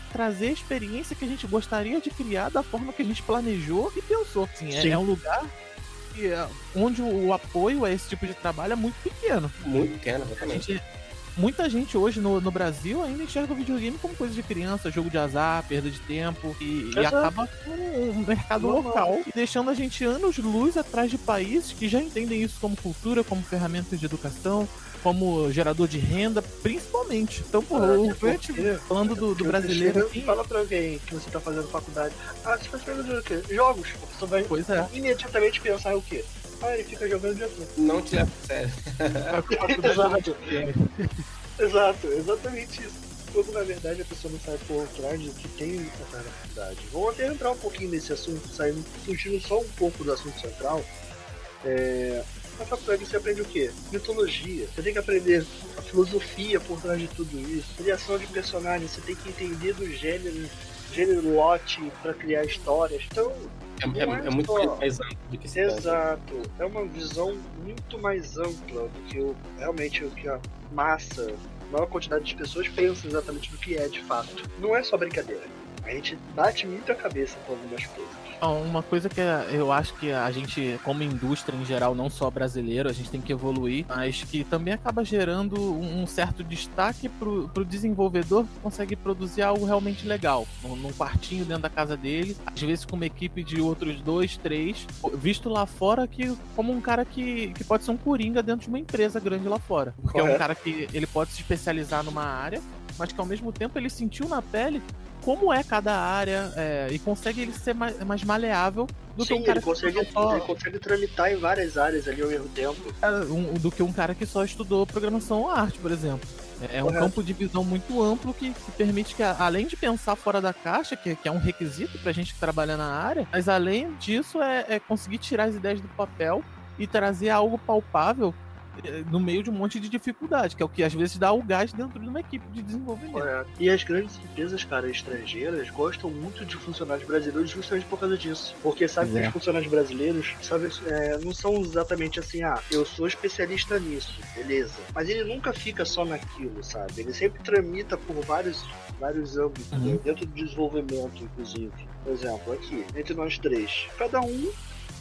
trazer a experiência que a gente gostaria de criar da forma que a gente planejou e pensou. Assim, é, é, um lugar que, é, onde o, o apoio a esse tipo de trabalho é muito pequeno. Muito pequeno, exatamente. A gente, muita gente hoje no, no Brasil ainda enxerga o videogame como coisa de criança, jogo de azar, perda de tempo, e, e acaba com um mercado local, deixando a gente anos luz atrás de países que já entendem isso como cultura, como ferramenta de educação, como gerador de renda, principalmente. Então, pô, ah, o Vert, falando do, do brasileiro. Assim, fala pra alguém que você tá fazendo faculdade. Ah, você tá fazendo o quê? Jogos. Você vai pois é. imediatamente pensar o quê? Ah, ele fica jogando o dia todo. Não te leva sério. Exato. Exato, exatamente isso. Quando na verdade a pessoa não sabe por trás do que tem essa faculdade. Vamos até entrar um pouquinho nesse assunto, saindo, fugindo só um pouco do assunto central. É, na faculdade você aprende o quê? Mitologia. Você tem que aprender a filosofia por trás de tudo isso. Criação de personagens. Você tem que entender do gênero, gênero lote para criar histórias. Então, é, é, é, muito mais amplo do que se Exato. É uma visão muito mais ampla do que o, realmente o que a massa, a maior quantidade de pessoas pensa exatamente do que é de fato. Não é só brincadeira. A gente bate muito a cabeça com algumas coisas. Uma coisa que eu acho que a gente, como indústria em geral, não só brasileiro, a gente tem que evoluir, mas que também acaba gerando um certo destaque pro, pro desenvolvedor que consegue produzir algo realmente legal. Num quartinho dentro da casa dele, às vezes com uma equipe de outros dois, três, visto lá fora que como um cara que, que pode ser um coringa dentro de uma empresa grande lá fora. Porque Correto. é um cara que ele pode se especializar numa área, mas que ao mesmo tempo ele sentiu na pele como é cada área é, e consegue ele ser mais, mais maleável do Sim, que um cara ele consegue, que só... ele consegue tramitar em várias áreas ali ao mesmo tempo. É, um, do que um cara que só estudou programação ou arte, por exemplo. É, é um campo de visão muito amplo que, que, permite que, além de pensar fora da caixa, que, que é um requisito pra gente que trabalha na área, mas além disso é, é conseguir tirar as ideias do papel e trazer algo palpável no meio de um monte de dificuldade, que é o que às vezes dá o gás dentro de uma equipe de desenvolvimento. É. E as grandes empresas, cara, estrangeiras, gostam muito de funcionários brasileiros justamente por causa disso. Porque sabe que os funcionários brasileiros sabe, é, não são exatamente assim, ah, eu sou especialista nisso, beleza. Mas ele nunca fica só naquilo, sabe? Ele sempre tramita por vários, vários âmbitos, uhum. né? dentro do desenvolvimento, inclusive. Por exemplo, aqui, entre nós três, cada um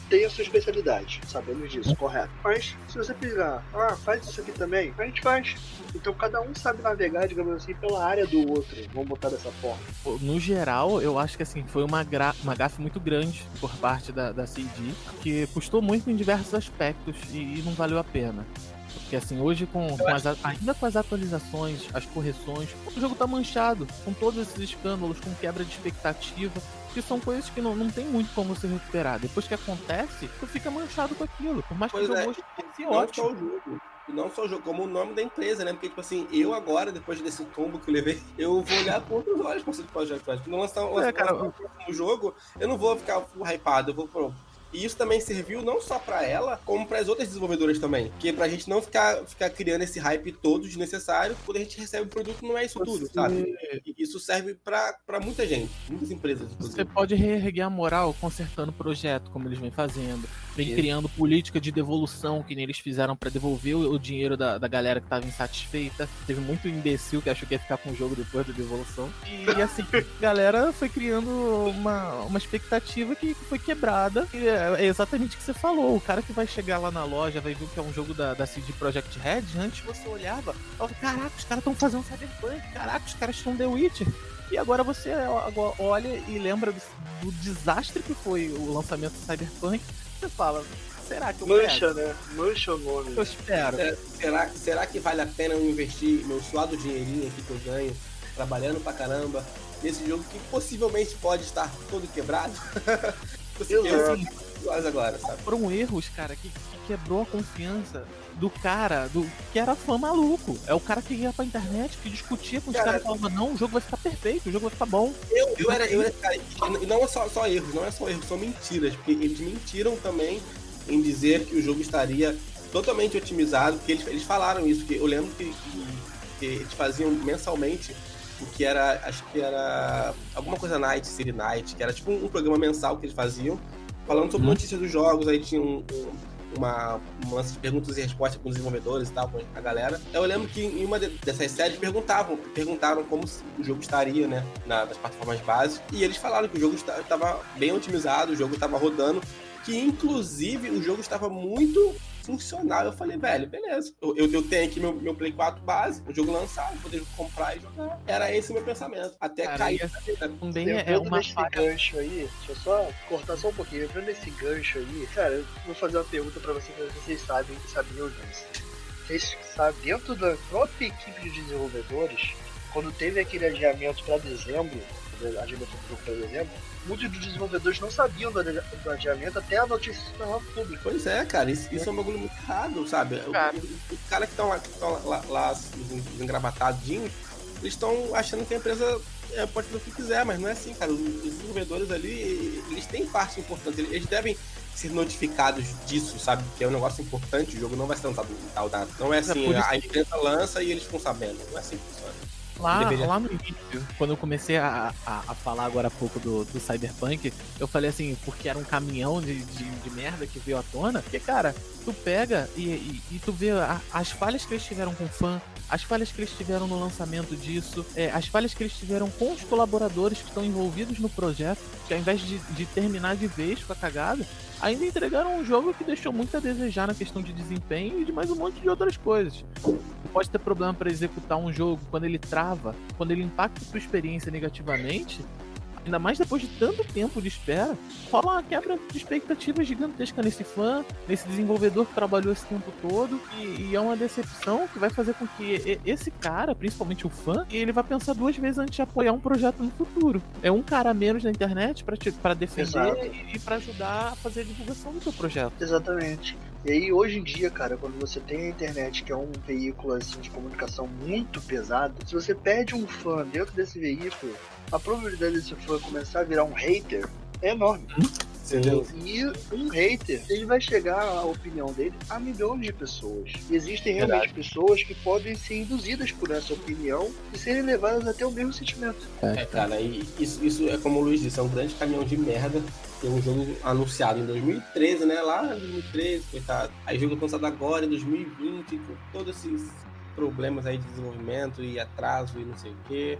tem a sua especialidade, sabemos disso, correto. Mas se você pegar, ah, faz isso aqui também, a gente faz. Então cada um sabe navegar, digamos assim, pela área do outro. Vamos botar dessa forma. No geral, eu acho que assim, foi uma, gra uma gafe muito grande por parte da, da CD, que custou muito em diversos aspectos e, e não valeu a pena. Porque assim, hoje com, com as, ainda com as atualizações, as correções, o jogo tá manchado, com todos esses escândalos, com quebra de expectativa que são coisas que não, não tem muito como você recuperar. Depois que acontece, tu fica manchado com aquilo. Por mais pois que o é, fosse ótimo. Só o jogo. Não só o jogo, como o nome da empresa, né? Porque, tipo assim, eu agora, depois desse tombo que eu levei, eu vou olhar com outros olhos para esse projeto. Quando lançar, lançar, é, um jogo, eu não vou ficar hypado, eu vou, pô, e isso também serviu não só para ela, como para as outras desenvolvedoras também. Que pra gente não ficar, ficar criando esse hype todo desnecessário, quando a gente recebe o produto, não é isso tudo, sabe? E isso serve para muita gente, muitas empresas. Inclusive. Você pode reerguer a moral consertando o projeto, como eles vêm fazendo. Vem criando política de devolução, que nem eles fizeram para devolver o, dinheiro da, da galera que tava insatisfeita. Teve muito imbecil que achou que ia ficar com o jogo depois da devolução. E, assim, a galera foi criando uma, uma expectativa que foi quebrada. E é, é exatamente o que você falou. O cara que vai chegar lá na loja, vai ver que é um jogo da, da CD Projekt Red, antes você olhava, falava, caraca, os caras estão fazendo Cyberpunk, caraca, os caras estão The Witcher. E agora você olha e lembra do, do desastre que foi o lançamento do Cyberpunk você fala, será que eu Mancha, né? Mancha o nome. Eu espero. É, será, será que vale a pena eu investir meu suado dinheirinho aqui que eu ganho, trabalhando pra caramba, nesse jogo que possivelmente pode estar todo quebrado? eu, assim, agora, sabe? Foram erros, cara, que, que, quebrou a confiança do cara, do que era fã maluco. É o cara que ia pra internet, que discutia com os caras e falava, não, o jogo vai ficar perfeito, o jogo vai ficar bom. Eu, eu era, eu era, cara, e não é só, só erros, não é só erros, são mentiras, porque eles mentiram também em dizer que o jogo estaria totalmente otimizado, porque eles, eles falaram isso, que eu lembro que, que, que eles faziam mensalmente o que era, acho que era alguma coisa Night, City Night, que era tipo um, um programa mensal que eles faziam, falando sobre uhum. notícias dos jogos, aí tinha um, um, uma, uma perguntas e respostas com os desenvolvedores e tal, com a galera. Eu lembro que em uma dessas séries perguntavam, perguntaram como o jogo estaria, né, nas plataformas básicas, e eles falaram que o jogo estava bem otimizado, o jogo estava rodando, que inclusive o jogo estava muito funcional. Eu falei, velho, beleza. Eu, eu, eu tenho aqui meu, meu Play 4 base, o jogo lançado, poder comprar e jogar. Era esse o meu pensamento. Até Cara, cair. Também é uma nesse falha. gancho aí, deixa eu só cortar só um pouquinho. Entrando nesse gancho aí, cara, eu vou fazer uma pergunta pra vocês, se vocês sabem, sabiam disso. Vocês sabem, dentro da própria equipe de desenvolvedores, quando teve aquele adiamento para dezembro, adiamento do jogo para dezembro, muitos dos desenvolvedores não sabiam do, do adiamento até a notícia se tornar pública. Pois é, cara, isso, isso é um bagulho muito errado, sabe? O, o, o, cara que estão lá, que lá, lá, lá os engravatadinhos, eles estão achando que a empresa é, pode fazer o que quiser, mas não é assim, cara. Os, os desenvolvedores ali, eles têm parte importante, eles, devem ser notificados disso, sabe? Que é um negócio importante, o jogo não vai ser lançado em tal data. Não é, é assim, é a, a imprensa lança e eles ficam sabendo. Não é assim que funciona. Lá, Deveria... lá no início, quando eu comecei a, a, a, falar agora há pouco do, do Cyberpunk, eu falei assim, porque era um caminhão de, de, de merda que veio à tona. Porque, cara, tu pega e, e, e tu vê a, as falhas que eles tiveram com o fã, as falhas que eles tiveram no lançamento disso, é, as falhas que eles tiveram com os colaboradores que estão envolvidos no projeto, que ao invés de, de terminar de vez com a cagada, ainda entregaram um jogo que deixou muito a desejar na questão de desempenho e de mais um monte de outras coisas. Pode ter problema para executar um jogo quando ele trava, quando ele impacta sua experiência negativamente, ainda mais depois de tanto tempo de espera, rola uma quebra de expectativa gigantesca nesse fã, nesse desenvolvedor que trabalhou esse tempo todo, e, e, é uma decepção que vai fazer com que esse cara, principalmente o fã, ele vai pensar duas vezes antes de apoiar um projeto no futuro. É um cara menos na internet para defender Exato. e, e para ajudar a fazer a divulgação do seu projeto. Exatamente. E aí, hoje em dia, cara, quando você tem a internet, que é um veículo assim, de comunicação muito pesado, se você perde um fã dentro desse veículo, a probabilidade desse fã começar a virar um hater é enorme. Entendeu? E um hater, ele vai chegar a opinião dele a milhões de pessoas. E existem realmente Verdade. pessoas que podem ser induzidas por essa opinião e serem levadas até o mesmo sentimento. É, cara, e isso, isso é como o Luiz disse, é um grande caminhão de merda. Tem um jogo anunciado em 2013, né? Lá em 2013, coitado. Aí o jogo lançado agora em 2020, com todos esses problemas aí de desenvolvimento e atraso e não sei o quê.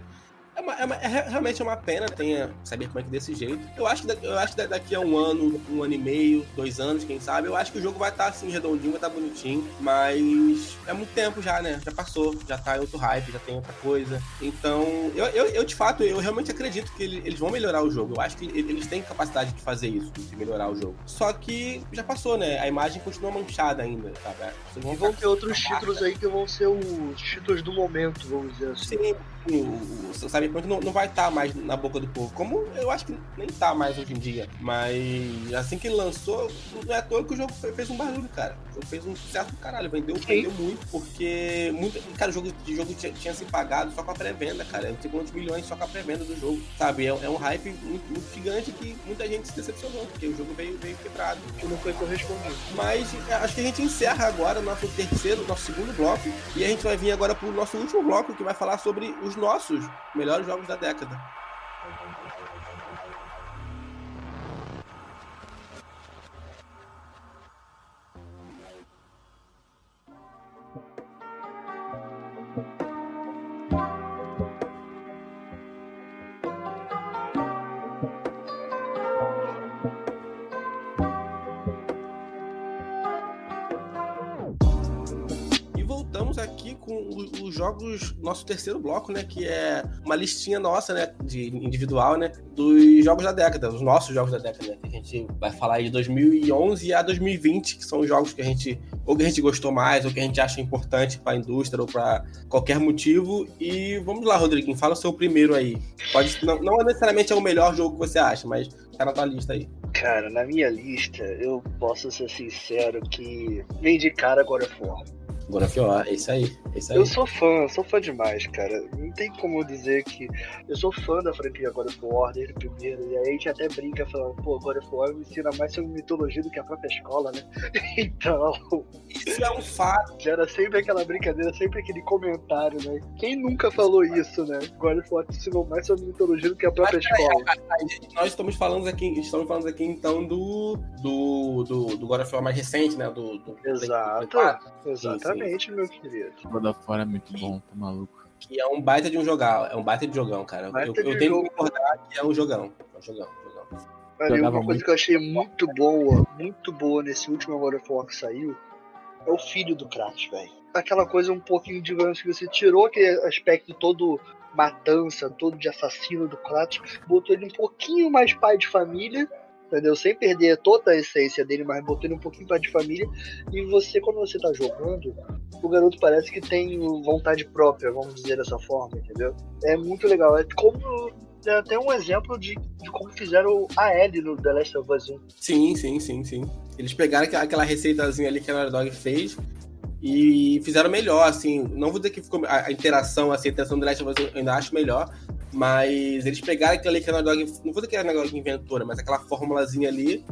É, uma, é, uma, é, realmente é uma pena tenha saber como é que desse jeito. Eu acho que, eu acho que daqui a um ano, um ano e meio, dois anos, quem sabe, eu acho que o jogo vai estar tá, assim, redondinho, vai estar tá bonitinho. Mas é muito tempo já, né? Já passou, já tá em outro hype, já tem outra coisa. Então, eu, eu, eu de fato, eu realmente acredito que eles vão melhorar o jogo. Eu acho que eles têm capacidade de fazer isso, de melhorar o jogo. Só que já passou, né? A imagem continua manchada ainda, sabe? E vão ter outros títulos aí que vão ser os títulos do momento, vamos dizer assim. Sim, o, o Cyberpunk não, não vai estar tá mais na boca do povo, como eu acho que nem tá mais hoje em dia. Mas assim que ele lançou, não é à toa que o jogo fez um barulho, cara. O jogo fez um certo caralho, vendeu, vendeu muito, porque muito, cara, o jogo, o jogo tinha, tinha se pagado só com a pré-venda, cara. Não sei quantos milhões só com a pré-venda do jogo, sabe? É, é um hype muito, muito, gigante que muita gente se decepcionou, porque o jogo veio, veio quebrado. E não foi correspondido. Mas é, acho que a gente encerra agora o nosso terceiro, nosso segundo bloco, e a gente vai vir agora pro nosso último bloco, que vai falar sobre os nossos melhores jogos da década. Com os jogos, nosso terceiro bloco, né? Que é uma listinha nossa, né? De individual, né? Dos jogos da década, os nossos jogos da década, né? Que a gente vai falar de 2011 a 2020, que são os jogos que a gente, ou que a gente gostou mais, ou que a gente acha importante para a indústria, ou para qualquer motivo. E vamos lá, Rodriguinho, fala o seu primeiro aí. Pode, não, não necessariamente é o melhor jogo que você acha, mas tá na tua lista aí. Cara, na minha lista, eu posso ser sincero que vem de cara agora of War, é isso aí, é isso aí. Eu sou fã, sou fã demais, cara. Não tem como dizer que eu sou fã da franquia God of War desde o primeiro. E aí a gente até brinca falando, pô, God of War me ensina mais sobre mitologia do que a própria escola, né? Então. Isso é um fato. Era sempre aquela brincadeira, sempre aquele comentário, né? Quem nunca falou isso, né? God of War te ensinou mais sobre mitologia do que a própria Mas, escola. É, nós estamos falando aqui, estamos falando aqui então do, do, do, do God of War mais recente, né? Do, do Exato. Exatamente. Exatamente, meu querido. God of War é muito bom, tá maluco. Que é um baita de um jogão, é um baita de jogão, cara. eu, eu tenho que concordar que é um jogão. É um jogão, jogão. uma coisa muito. que eu achei muito boa, muito boa nesse último God of War que saiu, é o filho do Kratos, velho. Aquela coisa um pouquinho, digamos que você tirou aquele aspecto todo matança, todo de assassino do Kratos, botou ele um pouquinho mais pai de família entendeu? Sem perder toda a essência dele, mas botando um pouquinho para de família. E você, quando você tá jogando, o garoto parece que tem vontade própria, vamos dizer dessa forma, entendeu? É muito legal. É como é até um exemplo de, de como fizeram a Ellie no The Last of Us 1. Sim, sim, sim, sim. Eles pegaram aquela receitazinha ali que a Naughty Dog fez e fizeram melhor, assim. Não vou dizer que ficou a, interação, assim, a interação do The Last of Us eu ainda acho melhor, mas eles pegaram aquilo ali que a Naughty Dog, não vou dizer que a Naughty Dog inventora, mas aquela formulazinha ali.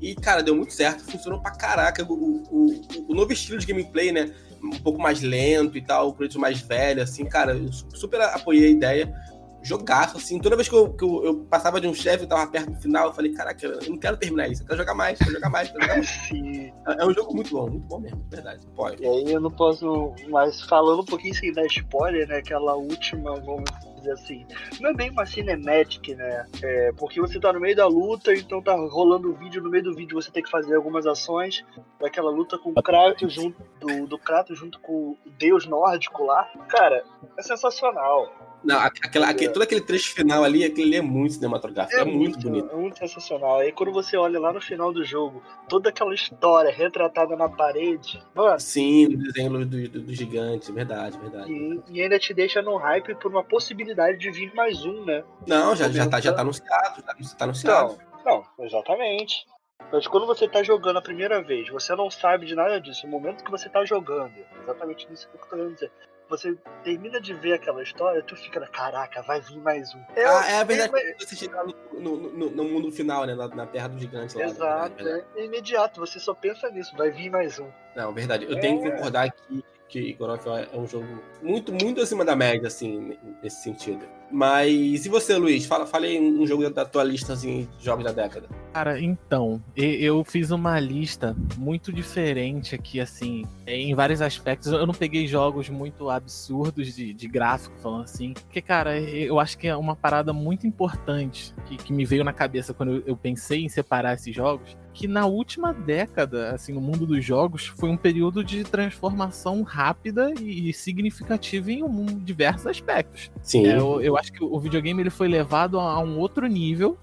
E, cara, deu muito certo, funcionou pra caraca. O, o, o, novo estilo de gameplay, né? Um pouco mais lento e tal, o Kratos mais velho, assim, cara, eu super apoiei a ideia. Jogaço, assim. Toda vez que eu, que eu, eu passava de um chefe e tava perto do final, eu falei, caraca, eu não quero terminar isso, eu quero jogar mais, quero jogar mais, quero jogar mais. É, é um jogo muito bom, muito bom mesmo, verdade. Pode. E aí eu não posso. Mas falando um pouquinho sem dar spoiler, né? Aquela última, vamos dizer assim. Não é bem uma cinematic, né? É, porque você tá no meio da luta, então tá rolando o vídeo, no meio do vídeo você tem que fazer algumas ações daquela luta com o Kratos junto do, do Kratos junto com o deus nórdico lá. Cara, é sensacional. Não, aquela, aquele, todo aquele trecho final ali, aquele é muito cinematográfico, é, é muito, muito, bonito. É muito sensacional. Aí quando você olha lá no final do jogo, toda aquela história retratada na parede, mano. Sim, no desenho do, do, do gigante, verdade, verdade. E, e, ainda te deixa no hype por uma possibilidade de vir mais um, né? Não, já, já, tá, já tá anunciado, já tá anunciado. Não, não, exatamente. Mas quando você tá jogando a primeira vez, você não sabe de nada disso. No momento que você tá jogando, exatamente isso que eu tô querendo dizer você termina de ver aquela história, tu fica, caraca, vai vir mais um. É, ah, é verdade, é, você chega no, no, no, mundo final, né, na, na Terra do Gigante lá. Né, Exato, é, é, imediato, você só pensa nisso, vai vir mais um. Não, verdade, eu tenho que é. concordar aqui que God of War é um jogo muito, muito acima da média, assim, nesse sentido. Mas e você, Luiz? Fala, falei um jogo da tua lista assim, de jogos da década. Cara, então, eu fiz uma lista muito diferente aqui, assim, em vários aspectos. Eu não peguei jogos muito absurdos de, de gráfico, falando assim. Porque, cara, eu acho que é uma parada muito importante que, que me veio na cabeça quando eu pensei em separar esses jogos que na última década, assim, no mundo dos jogos, foi um período de transformação rápida e significativa em um, diversos aspectos. Sim. É, eu, eu acho que o videogame ele foi levado a um outro nível.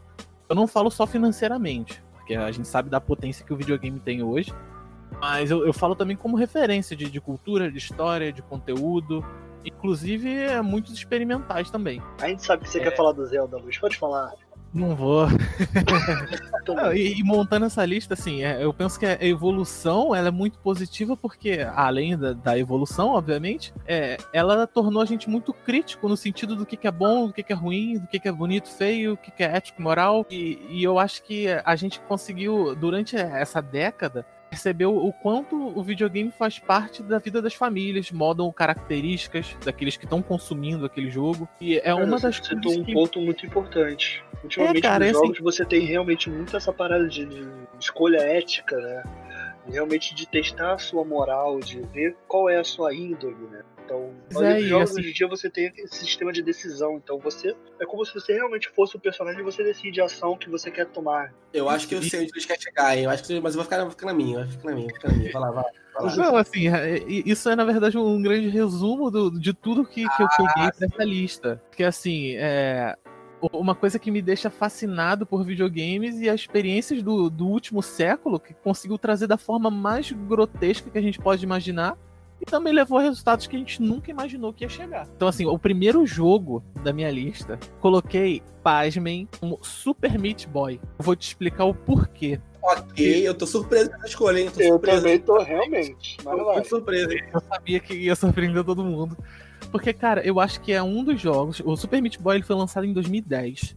Eu não falo só financeiramente, porque a gente sabe da potência que o videogame tem hoje. Mas eu, eu falo também como referência de, de cultura, de história, de conteúdo, inclusive é, muitos experimentais também. A gente sabe que você é... quer falar do Zelda, Luiz. Pode falar. Não vou. e, e, montando essa lista, assim, é, eu penso que a evolução ela é muito positiva porque, além da, da evolução, obviamente, é, ela tornou a gente muito crítico no sentido do que, que é bom, do que, que é ruim, do que, que é bonito, feio, o que, que é ético, moral. E, e eu acho que a gente conseguiu, durante essa década, percebeu o quanto o videogame faz parte da vida das famílias, modam características daqueles que estão consumindo aquele jogo. E é cara, uma das coisas. Você um que... ponto muito importante. Ultimamente, é, cara, nos é jogos, assim... você tem realmente muito essa parada de, de escolha ética, né? realmente de testar a sua moral, de ver qual é a sua índole, né? Então, é, jogos assim... hoje em dia você tem esse sistema de decisão. Então você é como se você realmente fosse o personagem e você decide a ação que você quer tomar. Eu acho que eu sei onde eles querem chegar? Eu acho que, mas eu vou ficar, vou ficar na minha, vai ficar na minha, ficar na minha. Vai lá, vai. Não, assim, é, isso é na verdade um grande resumo do, de tudo que, que eu ah, peguei pra essa lista. Porque assim, é, uma coisa que me deixa fascinado por videogames e as experiências do, do último século, que conseguiu trazer da forma mais grotesca que a gente pode imaginar, e também levou a resultados que a gente nunca imaginou que ia chegar. Então, assim, o primeiro jogo da minha lista, coloquei, pasmem, como Super Meat Boy. vou te explicar o porquê. Ok, eu tô surpreso com essa escolha, hein? Eu, tô eu também tô realmente. Mas tô muito surpreso. Eu sabia que ia surpreender todo mundo. Porque, cara, eu acho que é um dos jogos. O Super Meat Boy ele foi lançado em 2010.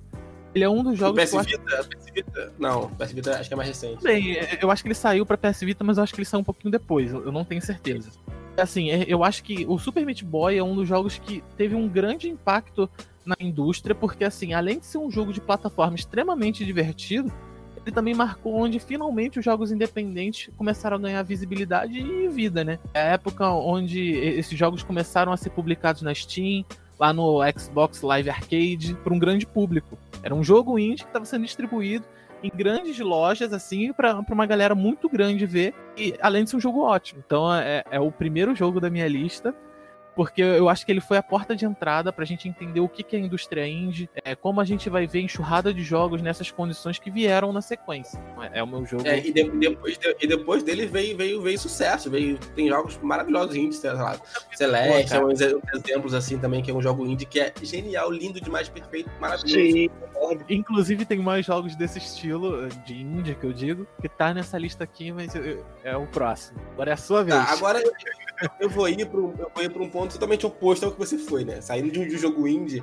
Ele é um dos jogos. O PS Vita? Acho... PS Vita? Não, o PS Vita acho que é mais recente. Bem, eu acho que ele saiu pra PS Vita, mas eu acho que ele saiu um pouquinho depois. Eu não tenho certeza. Assim, é, eu acho que o Super Meat Boy é um dos jogos que teve um grande impacto na indústria, porque, assim, além de ser um jogo de plataforma extremamente divertido, ele também marcou onde finalmente os jogos independentes começaram a ganhar visibilidade e vida, né? É a época onde esses jogos começaram a ser publicados na Steam, lá no Xbox Live Arcade, para um grande público. Era um jogo indie que estava sendo distribuído em grandes lojas, assim, para uma galera muito grande ver, e além de ser um jogo ótimo. Então é, é o primeiro jogo da minha lista porque eu acho que ele foi a porta de entrada para a gente entender o que, que é a indústria indie, é, como a gente vai ver enxurrada de jogos nessas condições que vieram na sequência. É, é o meu jogo. É, e, de, depois, de, e depois dele veio, veio, veio sucesso, veio, tem jogos maravilhosos indie, sei lá, Celeste, é um exemplos assim também, que é um jogo indie que é genial, lindo demais, perfeito, maravilhoso. Sim. Inclusive tem mais jogos desse estilo, de indie que eu digo, que tá nessa lista aqui, mas é o próximo. Agora é a sua tá, vez. Tá, agora eu vou ir para eu vou ir para um ponto totalmente oposto ao que você foi, né? Saindo de um, de um jogo indie,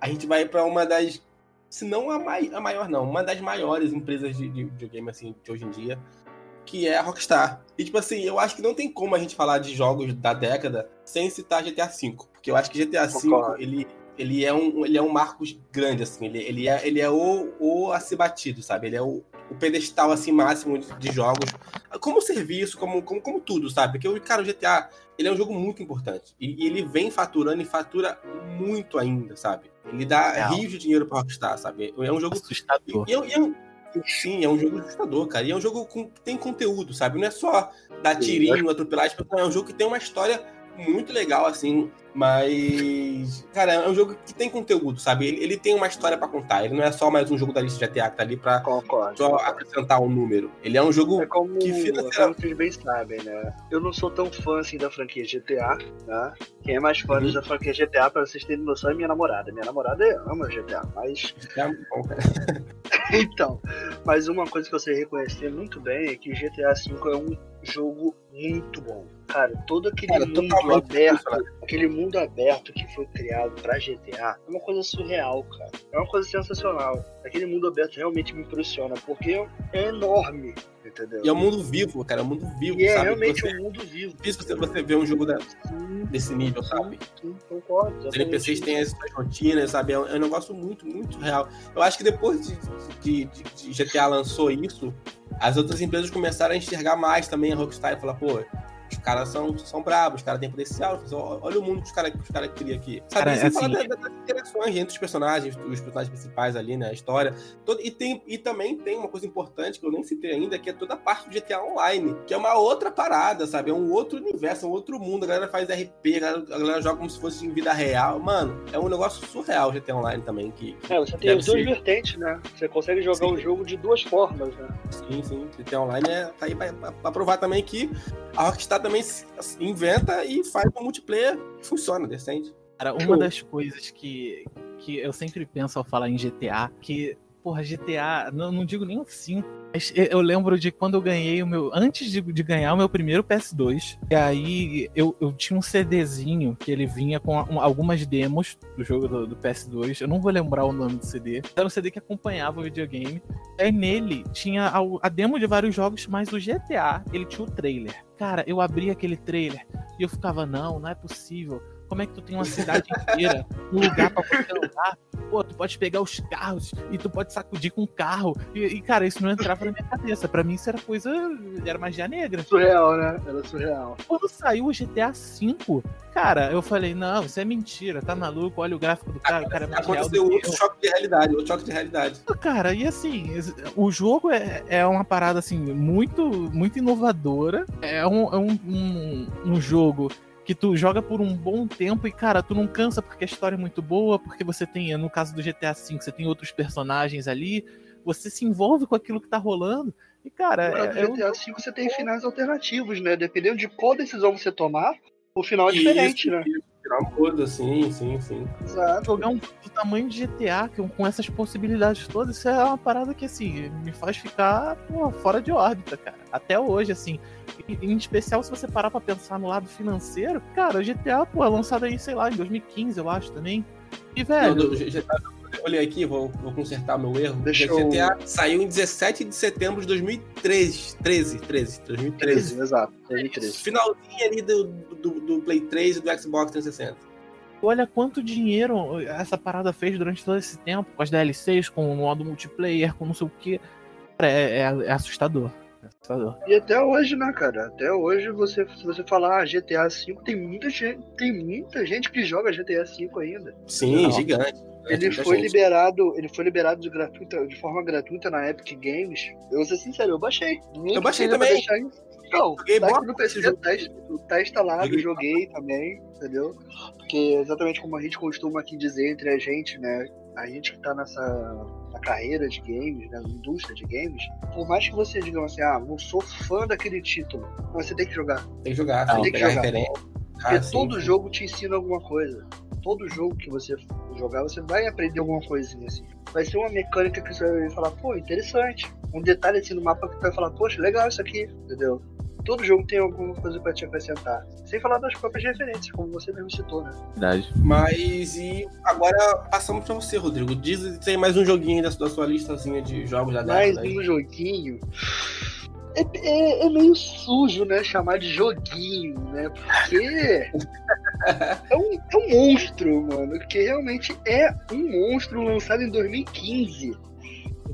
a gente vai para uma das, se não a, mai, a maior não, uma das maiores empresas de, de videogame assim de hoje em dia, que é a Rockstar. E tipo assim, eu acho que não tem como a gente falar de jogos da década sem citar GTA V, porque eu acho que GTA V ele ele é um, ele é um Marcos grande, assim. Ele, ele é, ele é o, o a ser batido, sabe? Ele é o, o pedestal, assim, máximo de, de jogos. Como serviço, como, como, como tudo, sabe? Porque, cara, o GTA, ele é um jogo muito importante. E, e ele vem faturando e fatura muito ainda, sabe? Ele dá é rios de dinheiro pra Rockstar, sabe? É um jogo... Assustador. E, e, e, Sim, é um jogo assustador, cara. E é um jogo que tem conteúdo, sabe? Não é só dar tirinho, atropelar as pessoas. É um jogo que tem uma história muito legal, assim. Mas, cara, é um jogo que tem conteúdo, sabe? Ele, ele tem uma história para contar. Ele não é só mais um jogo da lista GTA que tá ali pra Concordo. só acrescentar um número. Ele é um jogo É como, que como financeiramente. vocês bem sabem, né? Eu não sou tão fã assim da franquia GTA, tá? Quem é mais fã Uhum. da franquia GTA, pra vocês terem noção, é minha namorada. Minha namorada ama GTA, mas É bom, cara. Então, mas uma coisa que você reconhecer muito bem é que GTA V é um jogo muito bom. Cara, todo aquele Cara, mundo aberto, aquele mundo aberto que foi criado pra GTA, é uma coisa surreal, cara. É uma coisa sensacional. Aquele mundo aberto realmente me impressiona, porque é enorme, entendeu? E é um mundo vivo, cara. É um mundo vivo, E é sabe? realmente Você, um mundo vivo. difícil você, você ver um jogo da- desse nível, sabe? sim, concordo. Os NPCs têm as suas rotinas, sabe? É um, é um negócio muito, muito real. Eu acho que depois de, de- de- de GTA lançou isso, as outras empresas começaram a enxergar mais também a Rockstar e falar, pô, os caras são, são bravos, os caras têm potencial. Olha o mundo que os caras que os caras criam aqui. Sabe? Cara, E sem assim- falar da- das interações entre os personagens, os personagens principais ali, né? A história. Todo- e, tem, e também tem uma coisa importante que eu nem citei ainda, que é toda a parte do GTA Online, que é uma outra parada, sabe? É um outro universo, é um outro mundo. A galera faz RP, a galera, a galera joga como se fosse em vida real. Mano, é um negócio surreal o GTA Online também, que É, você tem duas ser. vertentes, né? Você consegue jogar Sim. o jogo de duas formas, né? Sim, sim. GTA Online é, tá aí pra, pra- pra provar também que a Rockstar também se inventa e faz um multiplayer que funciona, decente. Cara, uma das coisas que, que eu sempre penso ao falar em GTA, que, porra, GTA, não, não digo nem o 5, mas eu- lembro de quando eu ganhei o meu. Antes de, de ganhar o meu primeiro PS2, e aí eu, eu tinha um CDzinho que ele vinha com algumas demos do jogo do, do PS2. Eu não vou lembrar o nome do CD. Era um CD que acompanhava o videogame. Aí nele tinha a, a demo de vários jogos, mas o GTA, ele tinha o trailer. Cara, eu abri aquele trailer e eu ficava, não, não é possível. Como é que tu tem uma cidade inteira, um lugar pra você andar? Pô, tu pode pegar os carros e tu pode sacudir com o carro. E, e, cara, isso não entrava na minha cabeça. Pra mim, isso era coisa. Era magia negra. Surreal, né? Era surreal. Quando saiu o GTA V, cara, eu falei, não, isso é mentira, tá maluco? Olha o gráfico do cara, o cara é Aconteceu outro choque de realidade, outro choque de realidade. Cara, e assim, o jogo é, é uma parada assim, muito, muito inovadora. É um, é um, um, um jogo que tu joga por um bom tempo e, cara, tu não cansa porque a história é muito boa, porque você tem, no caso do GTA V, você tem outros personagens ali, você se envolve com aquilo que tá rolando. E, cara, No é, caso é do um GTA V você tem finais alternativos, né? Dependendo de qual decisão você tomar, o final é diferente, Isso, né? isso, Tirar um coisa, sim, sim, sim. Exato. jogar um do tamanho de GTA, com, com essas possibilidades todas, isso é uma parada que, assim, me faz ficar pô, fora de órbita, cara. Até hoje, assim. E, em especial, se você parar pra pensar no lado financeiro, cara, o GTA, pô, é lançado aí, sei lá, em 2015, eu acho, também. E, Não, velho, do- GTA, olhei aqui, vou, vou consertar meu erro. Deixa o eu- GTA saiu em 17 de setembro de 2013. 13, 13, 2013. 13, exato. 2013. Finalzinho ali do, do, do Play 3 e do Xbox 360. olha quanto dinheiro essa parada fez durante todo esse tempo, com as DLCs, com o modo multiplayer, com não sei o que. É, é, é assustador. É assustador. E até hoje, né, cara? Até hoje, você, se você falar ah, GTA V, tem muita gente, tem muita gente que joga GTA V ainda. Sim, Não. gigante. Ele foi gente. liberado, ele foi liberado de, gratuita, de forma gratuita na Epic Games. Eu vou ser sincero, eu baixei. Eu baixei também. Não, Joguei tá aqui no PC, jogo. tá, tá instalado, Joguei. joguei também, entendeu? Porque exatamente como a gente costuma aqui dizer entre a gente, né? A gente que tá nessa na carreira de games, né, na indústria de games, por mais que você diga assim, ah, não sou fã daquele título, mas você tem que jogar. Tem que jogar, tem que tem que jogar. referência. Porque Ah, todo sim. jogo te ensina alguma coisa. Todo jogo que você jogar, você vai aprender alguma coisinha assim. Vai ser uma mecânica que você vai falar, pô, interessante. Um detalhe assim no mapa que tu vai falar, poxa, legal isso aqui, entendeu? Todo jogo tem alguma coisa pra te acrescentar. Sem falar das próprias referências, como você mesmo citou, né? Verdade. Mas e agora passamos pra você, Rodrigo. Diz se tem mais um joguinho da, da sua listazinha de jogos da Mais década. aí. um joguinho. É, é- é meio sujo, né? Chamar de joguinho, né? Porque é, um, é um monstro, mano. Que realmente é um monstro lançado em 2015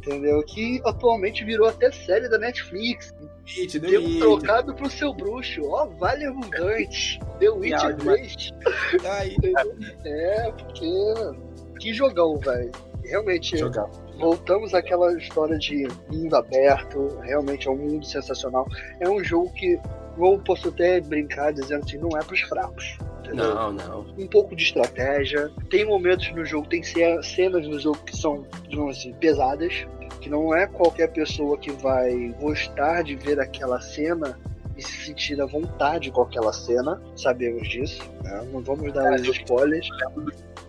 entendeu? Que atualmente virou até série da Netflix. It, Deu trocado pro seu bruxo. Ó, oh, vale abundante. The Witcher 3. Aí. é, porque. Que jogão, velho. Realmente. Jogão. Voltamos àquela história de mundo aberto. Realmente é um mundo sensacional. É um jogo que. Eu posso até brincar dizendo assim, não é pros fracos. Entendeu? Não, não. Um pouco de estratégia. Tem momentos no jogo, tem cenas no jogo que são, digamos assim, pesadas que não é qualquer pessoa que vai gostar de ver aquela cena e se sentir à vontade com aquela cena, sabemos disso, né? não vamos dar os spoilers.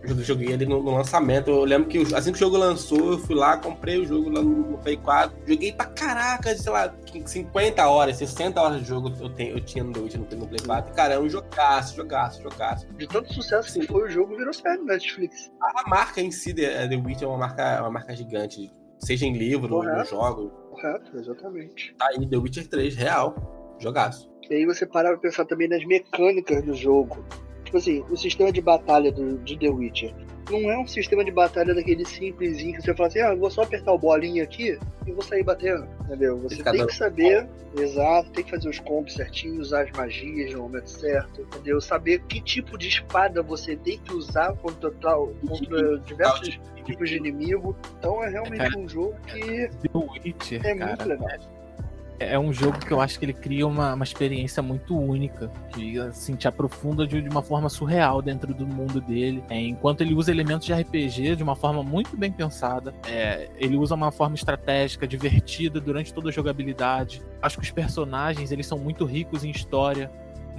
Eu joguei ele no, no, lançamento. Eu lembro que assim que o jogo lançou, eu fui lá, comprei o jogo lá no, no Play 4. Joguei pra caraca, sei lá, 50 horas, 60 horas de jogo eu, tenho, eu tinha no, no, no Play 4. Cara, é um jogaço, jogaço, jogaço. De tanto sucesso que foi o jogo, virou série na Netflix. A, a marca em si, The, The Witch, é uma marca, uma marca gigante Seja em livro, Correto. no jogo. Correto, exatamente. Tá aí, The Witcher 3, real. Jogaço. E aí você para pra pensar também nas mecânicas do jogo. Tipo assim, o sistema de batalha do, de The Witcher não é um sistema de batalha daquele simplesinho que você fala assim, ah, vou só apertar o bolinho aqui e vou sair batendo, entendeu? Você tem que saber, exato, tem que fazer os combos certinhos, usar as magias no momento certo, entendeu? Saber que tipo de espada você tem que usar contra, tal, contra diversos tipos de inimigo. Então é realmente um jogo que The Witcher, é cara, muito legal é um jogo que eu acho que ele cria uma, uma experiência muito única, que assim, te aprofunda de, de uma forma surreal dentro do mundo dele. É, enquanto ele usa elementos de RPG de uma forma muito bem pensada, é, ele usa uma forma estratégica, divertida durante toda a jogabilidade. Acho que os personagens eles são muito ricos em história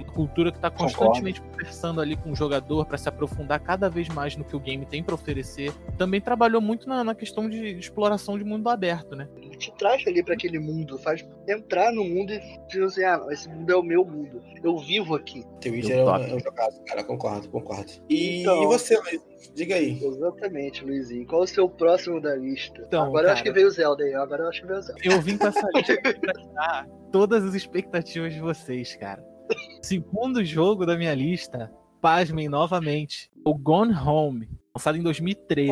uma cultura que está constantemente Concordo. conversando ali com o jogador para se aprofundar cada vez mais no que o game tem para oferecer. Também trabalhou muito na, na, questão de exploração de mundo aberto, né? Ele te traz ali para aquele mundo, faz entrar no mundo e dizer assim, ah, esse mundo é o meu mundo, eu vivo aqui. Teu vídeo é, um, é um jogado, cara, concordo, concordo. E, então, e você, Luiz? Diga aí. Exatamente, Luizinho. Qual o seu próximo da lista? Então, agora cara, eu acho que veio o Zelda aí. Agora eu acho que veio o Zelda. Eu vim com essa lista pra todas as expectativas de vocês, cara. Segundo jogo da minha lista, pasmem novamente, o Gone Home, lançado em 2013.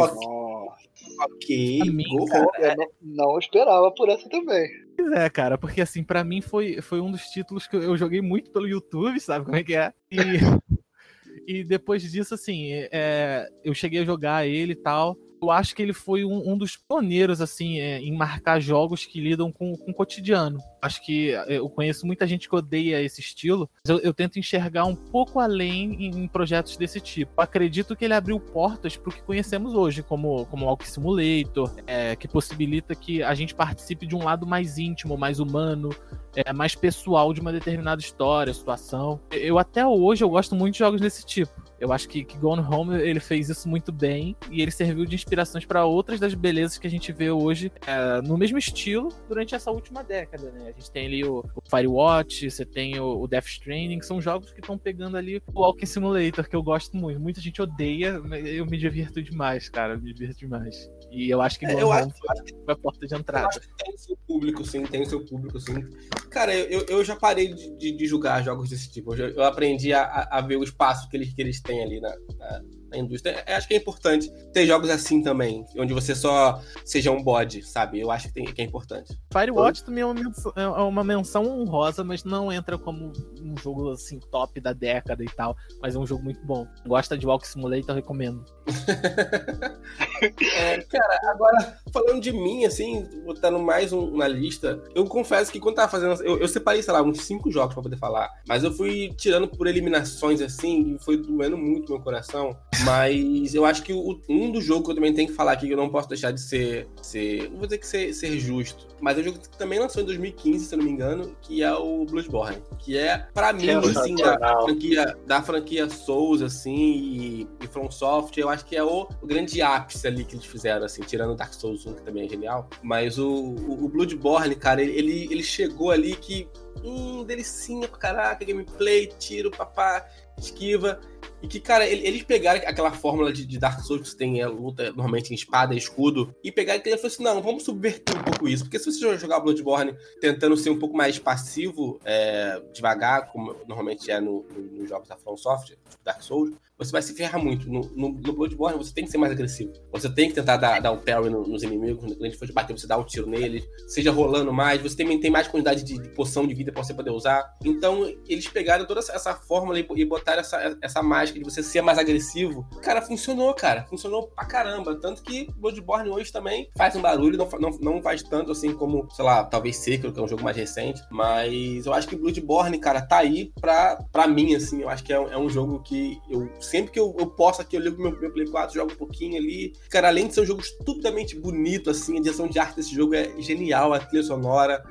Ok, mim, cara, eu não, não, esperava por essa também. Pois é, cara, porque assim, para mim foi, foi um dos títulos que eu joguei muito pelo YouTube, sabe como é que é? E, e depois disso, assim, é, eu cheguei a jogar ele e tal eu acho que ele foi um, um dos pioneiros, assim, é, em marcar jogos que lidam com, com o cotidiano. Acho que é, eu conheço muita gente que odeia esse estilo, mas eu, eu tento enxergar um pouco além em, em, projetos desse tipo. Acredito que ele abriu portas para o que conhecemos hoje, como, como Walk Simulator, é, que possibilita que a gente participe de um lado mais íntimo, mais humano, é, mais pessoal de uma determinada história, situação. Eu até hoje eu gosto muito de jogos desse tipo. Eu acho que, que Gone Home ele fez isso muito bem e ele serviu de inspirações para outras das belezas que a gente vê hoje é, no mesmo estilo durante essa última década, né? A gente tem ali o, o Firewatch, você tem o, o, Death Stranding, que são jogos que estão pegando ali o Walking Simulator, que eu gosto muito. Muita gente odeia, eu me divirto demais, cara, me divirto demais. E eu acho que é, eu acho, foi a porta de entrada. Eu acho que tem seu público, sim, tem seu público, sim. Cara, eu, eu já parei de, de, de julgar jogos desse tipo. Eu, eu aprendi a, a, ver o espaço que eles, que eles têm ali na, na na indústria. Eu acho que é importante ter jogos assim também, onde você só seja um bode, sabe? Eu acho que, tem, que é importante. Firewatch também é uma, menção, é uma menção honrosa, mas não entra como um jogo assim top da década e tal, mas é um jogo muito bom. Gosta de Walk Simulator, recomendo. é, cara, agora falando de mim, assim, botando mais um na lista, eu confesso que quando tava fazendo. Eu, eu separei, sei lá, uns cinco jogos pra poder falar, mas eu fui tirando por eliminações assim, e foi doendo muito meu coração. Mas eu acho que o, um dos jogos que eu também tenho que falar aqui, que eu não posso deixar de ser. ser não vou dizer que ser, ser justo, mas é um jogo que também lançou em 2015, se eu não me engano, que é o Bloodborne. Que é, pra mim, assim, da, franquia, da franquia Souls, assim, e, e From Soft, eu acho que é o, o, grande ápice ali que eles fizeram, assim, tirando Dark Souls 1, que também é genial. Mas o, o, o Bloodborne, cara, ele, ele chegou ali que. Hum, delicinha pra caraca, gameplay, tiro, papá, esquiva. E que, cara, eles pegaram aquela fórmula de, de Dark Souls que você tem é, luta normalmente em espada e escudo, e pegaram e falaram assim: não, vamos subverter um pouco isso. Porque se você jogar Bloodborne tentando ser um pouco mais passivo, é, devagar, como normalmente é nos no, no jogos da From Software, tipo Dark Souls, você vai se ferrar muito. No, no, no, Bloodborne, você tem que ser mais agressivo. Você tem que tentar dar, dar o parry no, nos inimigos. Quando gente for bater, você dá um tiro neles. Seja rolando mais. Você tem, tem mais quantidade de, de poção de vida pra você poder usar. Então, eles pegaram toda essa, essa fórmula e, e botaram essa, essa mágica de você ser mais agressivo. Cara, funcionou, cara. Funcionou pra caramba. Tanto que Bloodborne hoje também faz um barulho. Não, não, não faz tanto assim como, sei lá, talvez Sekiro, que é um jogo mais recente. Mas eu acho que Bloodborne, cara, tá aí pra, pra mim, assim. Eu acho que é, é um jogo que eu sempre que eu, eu posso aqui, eu ligo meu, meu Play 4, jogo um pouquinho ali. Cara, além de ser um jogo estupidamente bonito, assim, a direção de arte desse jogo é genial, a trilha sonora.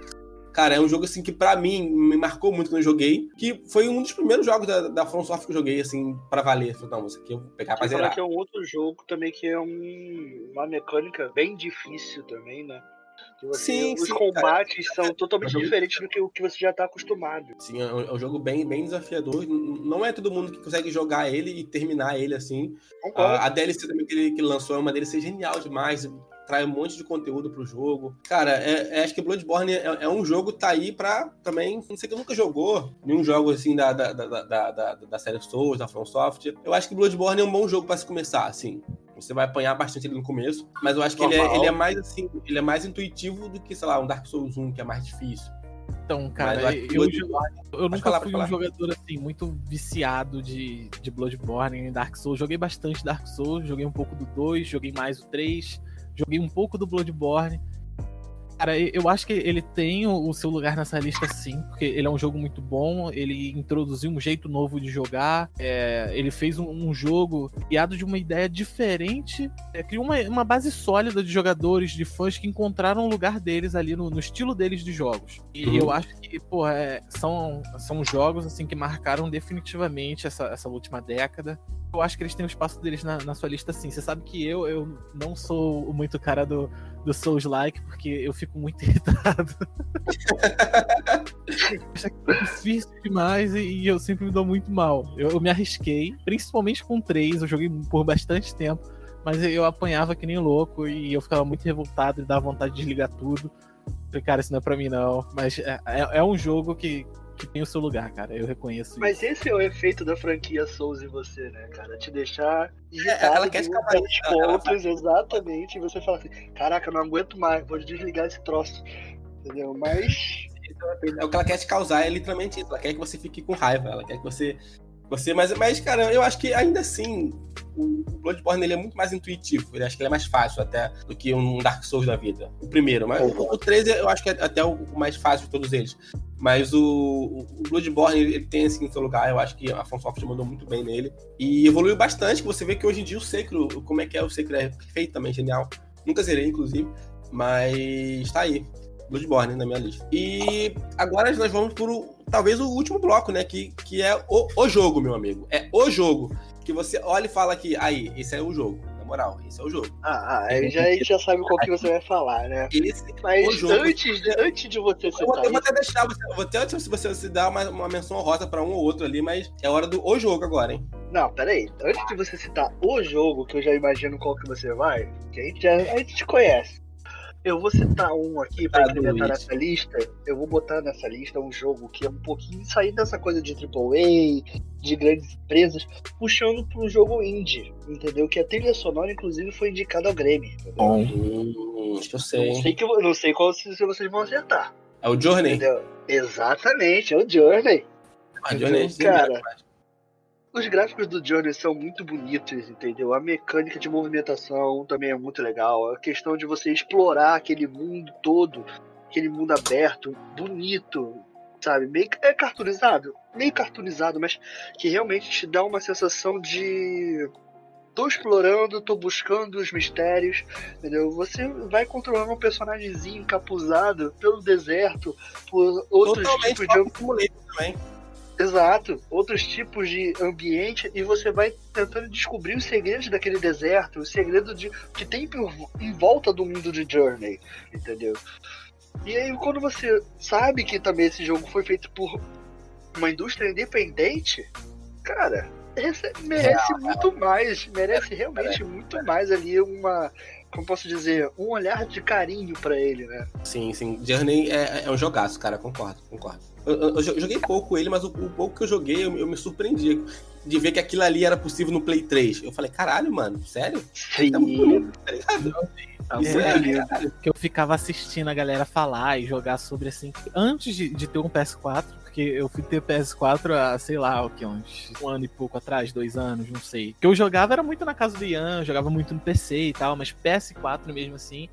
Cara, é um jogo assim que para mim me marcou muito quando eu joguei, que foi um dos primeiros jogos da, da From Software que eu joguei assim para valer. Falei, não, isso aqui eu vou pegar pra zerar. que é um outro jogo também que é um, uma mecânica bem difícil também, né? Você, sim, os sim, combates cara. são totalmente é diferentes do que o que você já está acostumado. Sim, é um, é um, jogo bem, bem desafiador. Não é todo mundo que consegue jogar ele e terminar ele assim. A, a DLC também que ele, que ele lançou é uma DLC genial demais traz um monte de conteúdo pro jogo. Cara, é, é, acho que Bloodborne é, é, um jogo tá aí pra também. Não sei que nunca jogou nenhum jogo assim da, da, da, da, da, da série Souls, da From Software. Eu acho que Bloodborne é um bom jogo para se começar, assim. Você vai apanhar bastante ele no começo, mas eu acho que ele é, ele é, mais assim, ele é mais intuitivo do que, sei lá, um Dark Souls 1, que é mais difícil. Então, cara, eu, eu, eu nunca falar, fui um jogador assim, muito viciado de, de Bloodborne em Dark Souls. Joguei bastante Dark Souls, joguei um pouco do 2, joguei mais o 3, joguei um pouco do Bloodborne. Cara, eu acho que ele tem o seu lugar nessa lista sim, porque ele é um jogo muito bom, ele introduziu um jeito novo de jogar, é, ele fez um, um, jogo criado de uma ideia diferente, é, criou uma, uma, base sólida de jogadores, de fãs que encontraram o lugar deles ali no, no estilo deles de jogos. E uhum. eu acho que, pô, é, são, são jogos assim que marcaram definitivamente essa, essa última década eu acho que eles têm o espaço deles na, na, sua lista sim. Você sabe que eu, eu não sou muito cara do, do Souls-like, porque eu fico muito irritado. é difícil demais e, e, eu sempre me dou muito mal. Eu, eu me arrisquei, principalmente com três, eu joguei por bastante tempo, mas eu apanhava que nem louco e eu ficava muito revoltado e dava vontade de desligar tudo. Falei, cara, isso não é pra mim não. Mas é, é, é um jogo que, que tem o seu lugar, cara. Eu reconheço Mas isso. esse é o efeito da franquia Souls em você, né, cara? Te deixar irritado é, ela quer ficar mais pontos, exatamente. E você fala assim, caraca, não aguento mais, vou desligar esse troço. Entendeu? Mas. É o que ela quer te causar, é literalmente isso. Ela quer que você fique com raiva, ela quer que você você, mas, mas, cara, eu acho que ainda assim o Bloodborne ele é muito mais intuitivo. Ele acho que ele é mais fácil até do que um Dark Souls da vida. O primeiro, mas o, o 3 eu acho que é até o mais fácil de todos eles. Mas o, o Bloodborne ele, tem assim seu lugar. Eu acho que a Software mandou muito bem nele e evoluiu bastante. Você vê que hoje em dia o Sekiro, como é que é o Sekiro é perfeito também, genial. Nunca zerei inclusive, mas tá aí. Bloodborne na minha lista. E agora nós vamos por talvez o último bloco, né? Que, que é o, o jogo, meu amigo. É o jogo. Que você olha e fala que aí, esse é o jogo. Na moral, esse é o jogo. Ah, ah aí já, a gente já sabe qual que você vai falar, né? Esse Mas é antes, de, antes de você citar. Eu vou, eu vou até deixar, você, vou até se você, você dar uma, uma menção rosa pra um ou outro ali, mas é hora do o jogo agora, hein? Não, peraí. Antes de você citar o jogo, que eu já imagino qual que você vai, que a gente, já, a gente te conhece. Eu vou citar um aqui para implementar nessa lista. Eu vou botar nessa lista um jogo que é um pouquinho sair dessa coisa de AAA, de grandes empresas, puxando para um jogo indie, entendeu? Que a trilha sonora, inclusive, foi indicada ao Grammy. Bom, hum, eu sei. Não sei, que, não sei qual se vocês vão acertar. É o Journey? Entendeu? Exatamente, é o Journey. Ah, Journey, é cara. Os gráficos do Journey são muito bonitos, entendeu? A mecânica de movimentação também é muito legal. A questão de você explorar aquele mundo todo, aquele mundo aberto, bonito, sabe? Meio é cartoonizado, meio cartoonizado, mas que realmente te dá uma sensação de tô explorando, tô buscando os mistérios, entendeu? Você vai controlando um personagemzinho encapuzado pelo deserto, por outros Totalmente tipos de também. Exato, outros tipos de ambiente e você vai tentando descobrir os segredos daquele deserto, o segredo de que tem em volta do mundo de Journey, entendeu? E aí quando você sabe que também esse jogo foi feito por uma indústria independente, cara, merece muito mais, merece realmente muito mais ali uma, como posso dizer, um olhar de carinho para ele, né? Sim, sim. Journey é, é um jogaço, cara, concordo, concordo. Eu, joguei pouco ele, mas o, o, pouco que eu joguei, eu, eu, me surpreendi de ver que aquilo ali era possível no Play 3. Eu falei, caralho, mano, sério? Sim. Tá muito bonito, tá ligado? Isso é, que eu ficava assistindo a galera falar e jogar sobre assim. Antes de, de ter um PS4, porque eu fui ter PS4 há, sei lá, o que, uns um ano e pouco atrás, dois anos, não sei. Que eu jogava era muito na casa do Ian, jogava muito no PC e tal, mas PS4 mesmo assim,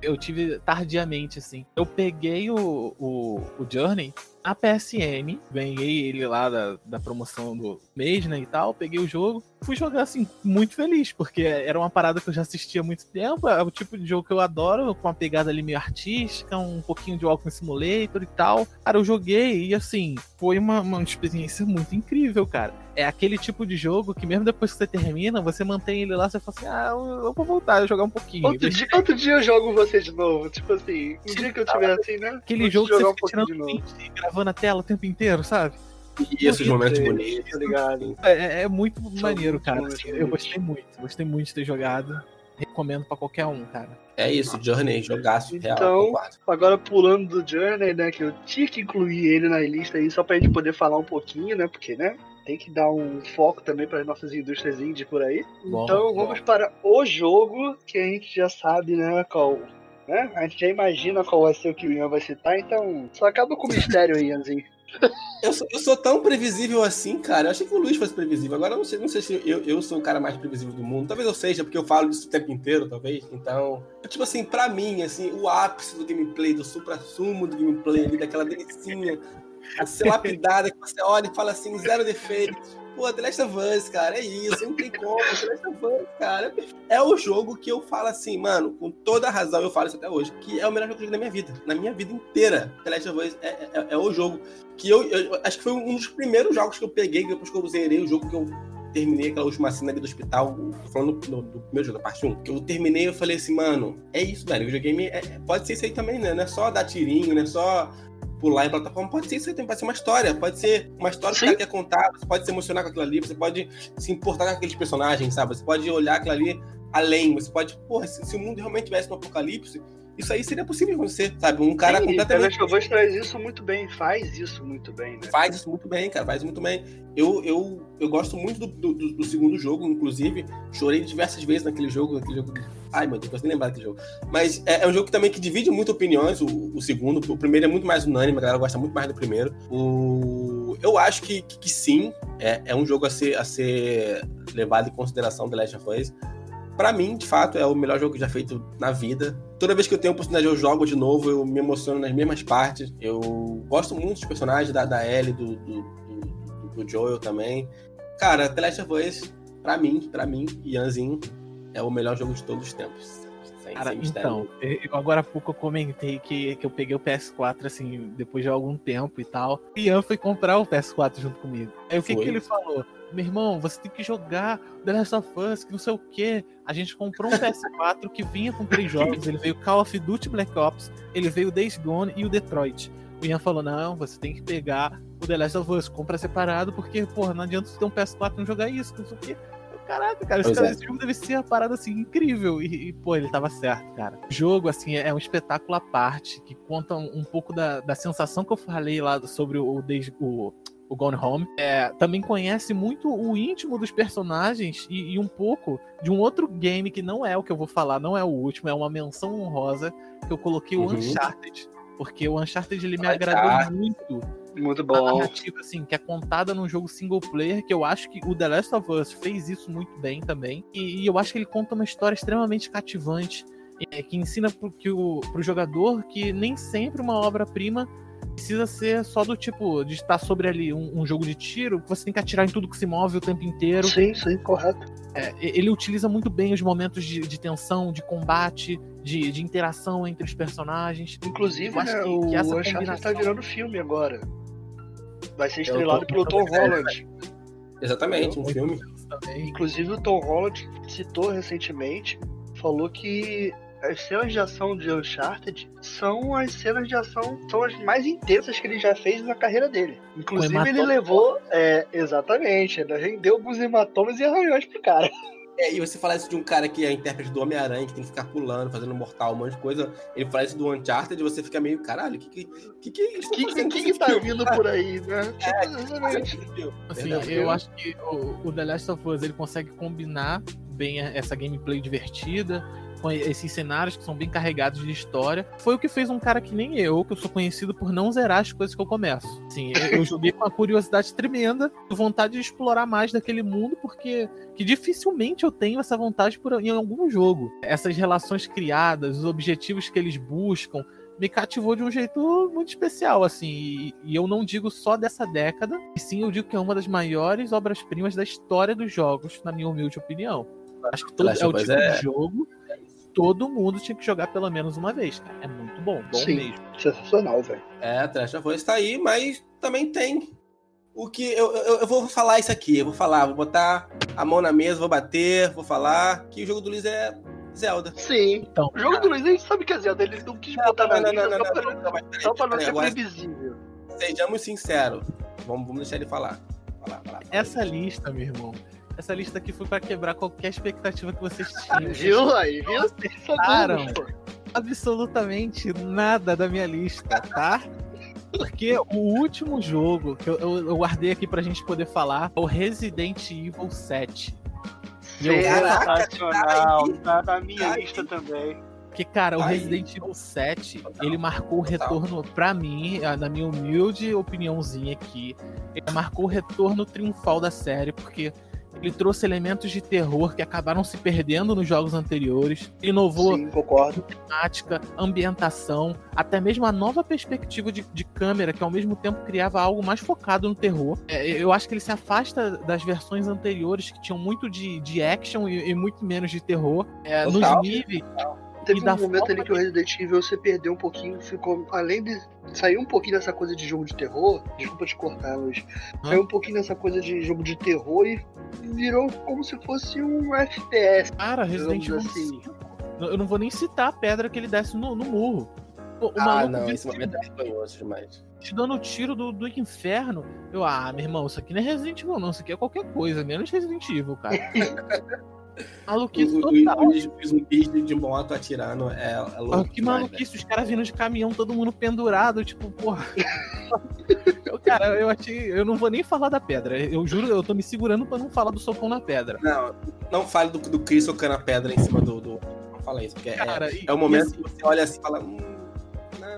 eu tive tardiamente, assim. Eu peguei o, o, o Journey na PSN, ganhei ele lá da, da promoção do mês, né, e tal, peguei o jogo, fui jogar, assim, muito feliz, porque era uma parada que eu já assistia há muito tempo, é o tipo de jogo que eu adoro, com uma pegada ali meio artística, um pouquinho de Walking Simulator e tal. Cara, eu joguei e, assim, foi uma, uma experiência muito incrível, cara. É aquele tipo de jogo que mesmo depois que você termina, você mantém ele lá, você fala assim, ah, eu vou voltar a jogar um pouquinho. Outro dia, outro dia eu jogo você de novo, tipo assim, um dia que eu tiver assim, né? Aquele jogo que você fica tirando print, gravando a tela o tempo inteiro, sabe? E esses momentos bonitos. Tá ligado? É, é, é muito São maneiro, cara. Assim, eu gostei muito. Gostei muito de ter jogado. Recomendo pra qualquer um, cara. É isso, Journey, jogaço então, real. Então, agora pulando do Journey, né? Que eu tinha que incluir ele na lista aí só pra gente poder falar um pouquinho, né? Porque, né? Tem que dar um foco também para as nossas indústrias indie por aí. Bom, então vamos bom. para o jogo que a gente já sabe, né? Qual né? A gente já imagina qual vai ser o que o Ian vai citar, então só acaba com o mistério, Ianzinho. Eu sou, eu sou, tão previsível assim, cara. Eu achei que o Luiz fosse previsível. Agora eu não sei, não sei se eu, eu sou o cara mais previsível do mundo. Talvez eu seja, porque eu falo disso o tempo inteiro, talvez. Então, tipo assim, pra mim, assim, o ápice do gameplay, do supra-sumo do gameplay daquela delicinha, a ser lapidada, que você olha e fala assim, zero defeitos Pô, The Last of Us, cara, é isso, não tem como. The Last of Us, cara, é o jogo que eu falo assim, mano, com toda razão, eu falo isso até hoje, que é o melhor jogo que eu joguei na minha vida, na minha vida inteira. The Last of Us é, é, é o jogo que eu, eu, acho que foi um dos primeiros jogos que eu peguei, depois que eu zerei o jogo que eu terminei aquela última cena ali do hospital, falando do, do primeiro jogo da parte 1, que eu terminei eu falei assim, mano, é isso, velho, o videogame é, pode ser isso aí também, né? Não é só dar tirinho, não é só pular em plataforma, pode ser isso também, pode ser uma história, pode ser uma história Sim. que o cara quer contar, você pode se emocionar com aquilo ali, você pode se importar com aqueles personagens, sabe? Você pode olhar aquilo ali além, você pode, porra, se, se o mundo realmente tivesse um apocalipse, isso aí seria possível acontecer, sabe? Um cara Sim, completamente. O Last traz isso muito bem, faz isso muito bem, né? Faz isso muito bem, cara, faz muito bem. Eu, eu, eu gosto muito do, do, do segundo jogo, inclusive. Chorei diversas vezes naquele jogo, naquele jogo. Ai, meu Deus, não nem lembrar daquele jogo. Mas é, é, um jogo que também que divide muito opiniões, o, o, segundo. O primeiro é muito mais unânime, a galera gosta muito mais do primeiro. O... Eu acho que, que, que sim, é, é um jogo a ser, a ser levado em consideração The Last of Us para mim, de fato, é o melhor jogo já feito na vida. Toda vez que eu tenho a oportunidade, eu jogo de novo, eu me emociono nas mesmas partes. Eu gosto muito dos personagens da, da Ellie, do, do, do, do Joel também. Cara, The Last of Us, pra mim, pra mim, Ianzinho, é o melhor jogo de todos os tempos. Cara, então, eu, agora há pouco eu comentei que, que eu peguei o PS4, assim, depois de algum tempo e tal. E Ian foi comprar o PS4 junto comigo. Aí o que, que ele falou? Meu irmão, você tem que jogar The Last of Us, que não sei o que. A gente comprou um PS4 que vinha com três jogos. Ele veio Call of Duty Black Ops, ele veio Days Gone e o Detroit. O Ian falou: não, você tem que pegar o The Last of Us, compra separado, porque, porra, não adianta você ter um PS4 e não jogar isso, não sei o que. Caraca, cara, esse, cara, é. esse, jogo deve ser uma parada assim incrível. E, e, pô, ele tava certo, cara. O jogo, assim, é um espetáculo à parte que conta um, um pouco da, da sensação que eu falei lá sobre o, o, o Gone Home, é, também conhece muito o íntimo dos personagens e, e, um pouco de um outro game que não é o que eu vou falar, não é o último, é uma menção honrosa que eu coloquei uhum. o Uncharted. Porque o Uncharted ele me agradou muito. Muito bom. A narrativa, assim, que é contada num jogo single player, que eu acho que o The Last of Us fez isso muito bem também. E, e eu acho que ele conta uma história extremamente cativante, é, que ensina que o, pro jogador que nem sempre uma obra-prima precisa ser só do tipo de estar sobre ali um, um, jogo de tiro, que você tem que atirar em tudo que se move o tempo inteiro. Sim, sim, correto. É, ele utiliza muito bem os momentos de, de tensão, de combate, de, de, interação entre os personagens. Inclusive, né, que, o, que essa o combinação... está virando filme agora. Vai ser estrelado pelo Tom Holland. Exatamente, um filme. Inclusive o Tom Holland citou recentemente, falou que as cenas de ação de Uncharted são as cenas de ação, são as mais intensas que ele já fez na carreira dele. Inclusive, ele levou. É, exatamente, ele rendeu alguns hematomas e arranhões pro cara. É, e você falar isso de um cara que é intérprete do Homem-Aranha, que tem que ficar pulando, fazendo mortal, um monte de coisa. Ele fala isso do Uncharted e você fica meio, caralho, o que que, que, que que, que, que, que tá vindo por aí, né? É, exatamente. Assim, eu acho que o, o The Last of Us ele consegue combinar bem essa gameplay divertida com esses cenários que são bem carregados de história. Foi o que fez um cara que nem eu, que eu sou conhecido por não zerar as coisas que eu começo. Sim, eu joguei com uma curiosidade tremenda, vontade de explorar mais daquele mundo, porque que dificilmente eu tenho essa vontade por, em algum jogo. Essas relações criadas, os objetivos que eles buscam, me cativou de um jeito muito especial, assim. E, e, eu não digo só dessa década, e sim eu digo que é uma das maiores obras-primas da história dos jogos, na minha humilde opinião. Acho que todo, é o tipo é... de jogo todo mundo tinha que jogar pelo menos uma vez, cara. É muito bom, bom Sim, mesmo. Sensacional, velho. É, a Trash of Us tá aí, mas também tem o que. Eu, eu, eu, vou falar isso aqui, eu vou falar, vou botar a mão na mesa, vou bater, vou falar que o jogo do Luiz é Zelda. Sim. Então, o jogo do Luiz a gente sabe que é Zelda, ele não quis não, botar não, na não, lista não, só, não, pra, só pra não ser previsível. Sejamos sinceros. Vamos, vamos deixar ele falar. falar, falar, falar Essa lista, meu irmão essa lista aqui foi para quebrar qualquer expectativa que vocês tinham. Viu aí, viu? Acertaram absolutamente nada da minha lista, tá? Porque o último jogo que eu, eu, eu guardei aqui pra gente poder falar é o Resident Evil 7. Sensacional, tá na minha lista também. Porque, cara, o Resident Evil 7, ele marcou o retorno, pra mim, na minha humilde opiniãozinha aqui, ele marcou o retorno triunfal da série, porque ele trouxe elementos de terror que acabaram se perdendo nos jogos anteriores. Inovou Sim, concordo. temática, ambientação, até mesmo a nova perspectiva de, de, câmera, que ao mesmo tempo criava algo mais focado no terror. É, eu acho que ele se afasta das versões anteriores, que tinham muito de, de action e, e muito menos de terror. É, nos níveis. Total teve um momento ali que o Resident Evil você perdeu um pouquinho, ficou. Além de sair um pouquinho dessa coisa de jogo de terror, desculpa te cortar, mas hum? saiu um pouquinho dessa coisa de jogo de terror e virou como se fosse um FPS. Cara, Resident Evil assim. Eu não vou nem citar a pedra que ele desce no, no murro. O, o ah, não, esse momento é vergonhoso demais. Te dando tiro do, do inferno. Eu, ah, meu irmão, isso aqui não é Resident Evil, não. Isso aqui é qualquer coisa, menos Resident Evil, cara. Maluquice total. Os zumbis de moto atirando é, é louco. Que maluquice, os caras vindo de caminhão, todo mundo pendurado, tipo, porra. eu, cara, eu achei. Eu não vou nem falar da pedra. Eu juro, eu tô me segurando pra não falar do socão na pedra. Não, não fale do, do Chris socando a pedra em cima do. do... Não fala isso, porque é, cara, é, é, o momento que você olha assim e fala. Hum,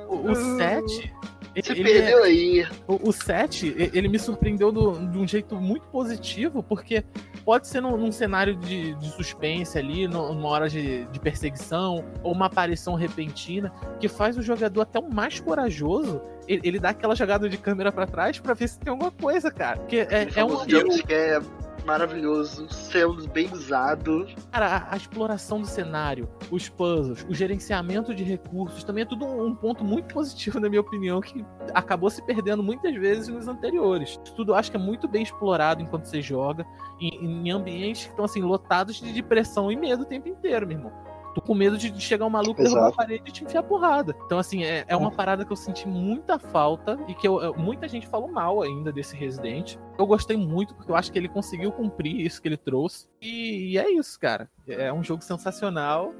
o 7 você ele perdeu é, aí. O, o 7, ele me surpreendeu do, de um jeito muito positivo, porque pode ser num, num cenário de, de, suspense ali, numa hora de, de, perseguição, ou uma aparição repentina, que faz o jogador até o mais corajoso. Ele, ele dá aquela jogada de câmera para trás para ver se tem alguma coisa, cara. Porque é, é um. Que é maravilhoso, céus bem usados. Cara, a, a, exploração do cenário, os puzzles, o gerenciamento de recursos, também é tudo um, um, ponto muito positivo, na minha opinião, que acabou se perdendo muitas vezes nos anteriores. Isso tudo acho que é muito bem explorado enquanto você joga, em, em ambientes que estão assim, lotados de depressão e medo o tempo inteiro, meu irmão. Tô com medo de chegar um maluco, derrubar a parede e te enfiar porrada. Então, assim, é, é uma parada que eu senti muita falta e que eu, muita gente falou mal ainda desse Resident. Eu gostei muito, porque eu acho que ele conseguiu cumprir isso que ele trouxe. E, e é isso, cara. É um jogo sensacional.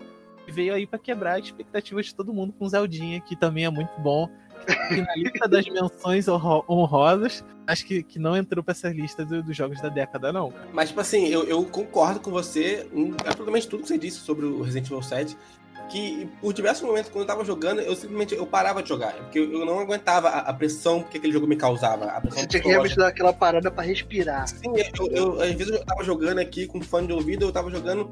Veio aí para quebrar a expectativa de todo mundo com o Zeldinha, que também é muito bom. Na lista das menções honrosas, acho que, que não entrou pra essa lista do, dos jogos da década, não. Mas, tipo assim, eu, eu concordo com você em absolutamente tudo que você disse sobre o Resident Evil 7 que por diversos momentos, quando eu tava jogando, eu simplesmente eu parava de jogar. Porque eu não aguentava a, a pressão que aquele jogo me causava. A pressão Você tinha que realmente dar aquela parada pra respirar. Sim, eu, eu, às vezes eu tava jogando aqui com fone de ouvido, eu tava jogando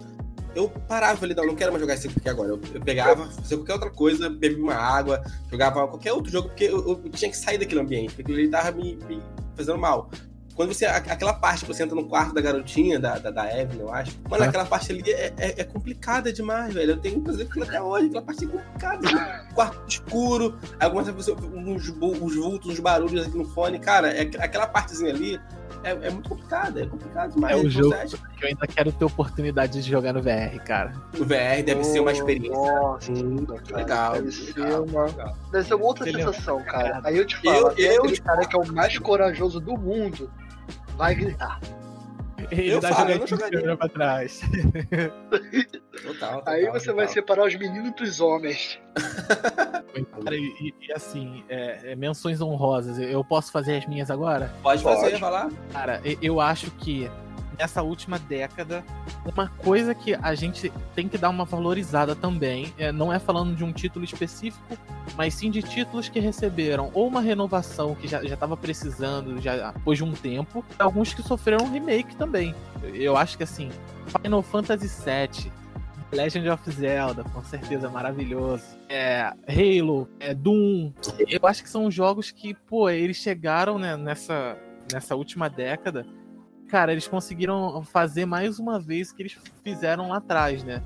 eu parava, falei, não, não quero mais jogar esse aqui agora. Eu, eu pegava, fazia qualquer outra coisa, bebia uma água, jogava qualquer outro jogo, porque eu, eu tinha que sair daquele ambiente, porque ele tava me, me fazendo mal. Quando você. Aquela parte que você entra no quarto da garotinha, da, da, da Evelyn, eu acho. Mano, ah. aquela parte ali é, é, é, complicada demais, velho. Eu tenho que fazer aquilo até hoje. Aquela parte é complicada. Né? Quarto escuro, aí começa a fazer uns, uns vultos, uns barulhos aqui no fone. Cara, é, aquela partezinha ali é, é muito complicado, é complicado demais. É um Rainbow jogo que eu ainda quero ter oportunidade de jogar no VR, cara. O VR deve ser uma experiência Nossa, cara, legal. Deve ser legal, uma. legal. Deve ser uma outra Você lembra? sensação, cara. Cara, Aí eu te eu- falo, até eu- aquele cara que é o mais corajoso do mundo vai gritar. Ele Eu dá falo, eu não jogaria. pra trás. Total, total, Aí você vai total. separar os meninos dos homens. Cara, e, e- assim, é, é, menções honrosas. Eu posso fazer as minhas agora? Pode fazer, Pode. vai lá. Cara, eu acho que nessa última década, uma coisa que a gente tem que dar uma valorizada também, é, não é falando de um título específico, mas sim de títulos que receberam ou uma renovação que já estava precisando já depois de um tempo, alguns que sofreram um remake também. Eu acho que assim, Final Fantasy VII, Legend of Zelda, com certeza maravilhoso. É, Halo, é, Doom. Eu acho que são jogos que, pô, eles chegaram né, nessa, nessa última década. Cara, eles conseguiram fazer mais uma vez o que eles fizeram lá atrás, né?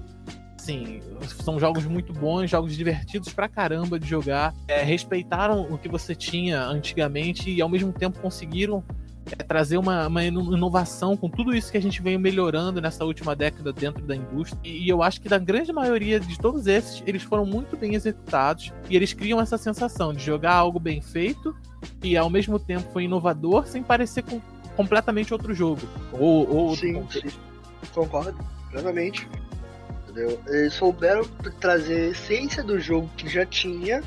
Sim, são jogos muito bons, jogos divertidos pra caramba de jogar. É, respeitaram o que você tinha antigamente e ao mesmo tempo conseguiram é, trazer uma, uma ino- inovação com tudo isso que a gente veio melhorando nessa última década dentro da indústria. E, e eu acho que da grande maioria de todos esses, eles foram muito bem executados e eles criam essa sensação de jogar algo bem feito e ao mesmo tempo foi inovador sem parecer com completamente outro jogo. Ou, ou outro Sim, contexto. sim. Concordo, plenamente. Entendeu? Eles souberam trazer a essência do jogo que já tinha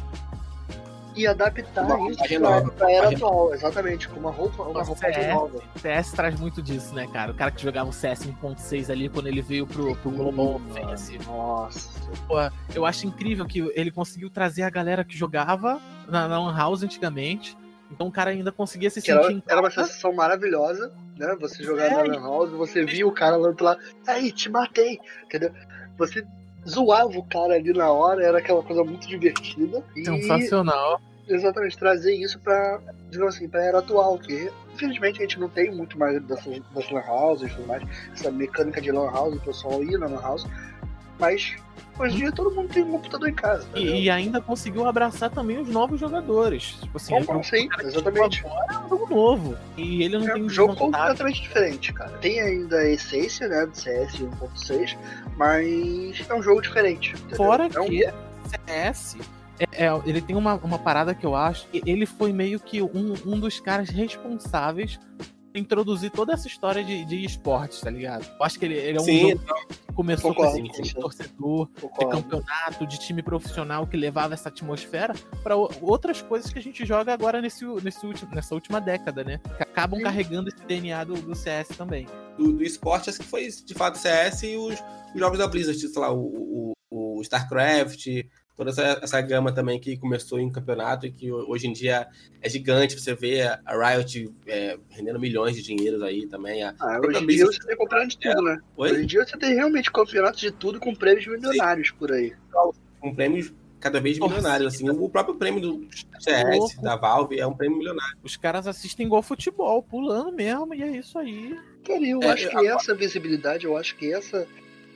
e adaptar Uma isso pra, nova, pra era atual, exatamente, com uma roupa, uma Nossa, roupagem é. nova. CS traz muito disso, né, cara? O cara que jogava o CS 1.6 ali quando ele veio pro, pro Global Offensive. Nossa. Pô, eu acho incrível que ele conseguiu trazer a galera que jogava na, na Lan House antigamente. Então o cara ainda conseguia se Que era, sentir em era uma casa. sensação maravilhosa, né? Você jogar na Sério? Lan House, você via o cara lá do outro lado, aí, te matei, entendeu? Você zoava o cara ali na hora, era aquela coisa muito divertida. E Sensacional. exatamente trazer isso pra, digamos assim, pra era atual, que infelizmente a gente não tem muito mais dessas, das Lan Houses e tudo mais, essa mecânica de Lan House, o pessoal ir na Lan House, mas hoje em dia todo mundo tem um computador em casa. entendeu? E, e ainda conseguiu abraçar também os novos jogadores. Tipo assim, Como o sim, exatamente. agora é um jogo novo. E ele não É tem um jogo completamente diferente, cara. Tem ainda a essência, né, do CS 1.6, mas é um jogo diferente. entendeu? Fora é um... que CS, é, é, ele tem uma, uma parada que eu acho que ele foi meio que um, um dos caras responsáveis por introduzir toda essa história de, de esportes, tá ligado? Eu acho que ele, ele é um Sim, jogo que começou concordo, com esse com de torcedor, de Concordo. campeonato, de time profissional que levava essa atmosfera para outras coisas que a gente joga agora nesse, nesse último, nessa última década, né? Que acabam Sim. carregando esse DNA do, do CS também. do, do esporte, acho que foi de fato CS e os, os jogos da Blizzard, sei lá, o, o, o StarCraft, toda essa, essa gama também que começou em campeonato e que ho- hoje em dia é gigante. Você vê a Riot é, rendendo milhões de dinheiros aí também. A... Ah, hoje em dia você tem comprando de tudo, né? Hoje Oi? em dia você tem realmente campeonatos de tudo com prêmios milionários por aí. Com prêmios cada vez milionários. Assim. O próprio prêmio do CS, Louco. da Valve, é um prêmio milionário. Os caras assistem igual futebol, pulando mesmo, e é isso aí. Cara, eu É, acho que essa visibilidade, eu acho que essa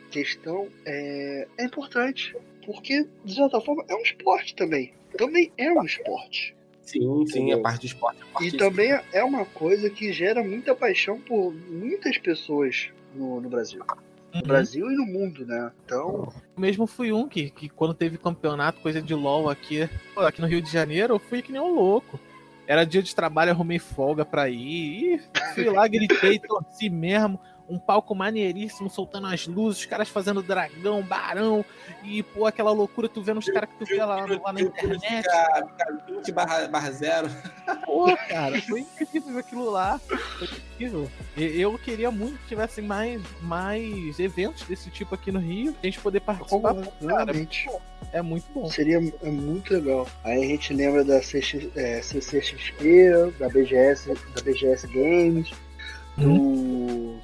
questão é, é importante. Porque, de certa forma, é um esporte também. Também é um esporte. Sim, sim, Entendeu? a parte de esporte. é E também é uma coisa que gera muita paixão por muitas pessoas no, no Brasil. No Uhum. Brasil e no mundo, né? Então, Eu mesmo fui um que, que quando teve campeonato, coisa de LOL aqui, aqui no Rio de Janeiro, eu fui que nem um louco. Era dia de trabalho, arrumei folga pra ir. E fui lá, gritei, torci mesmo. Um palco maneiríssimo, soltando as luzes, os caras fazendo dragão, barão. E, pô, aquela loucura, tu vendo os caras que tu vê lá, lá na internet. Fica, fica 20 barra, barra zero. Pô, cara, foi incrível aquilo lá. Foi incrível. Eu queria muito que tivessem mais, mais eventos desse tipo aqui no Rio, a gente poder participar. Pô, cara, realmente. é muito bom. Seria é muito legal. Aí a gente lembra da CX, é, CCXP, da BGS, da BGS Games, do.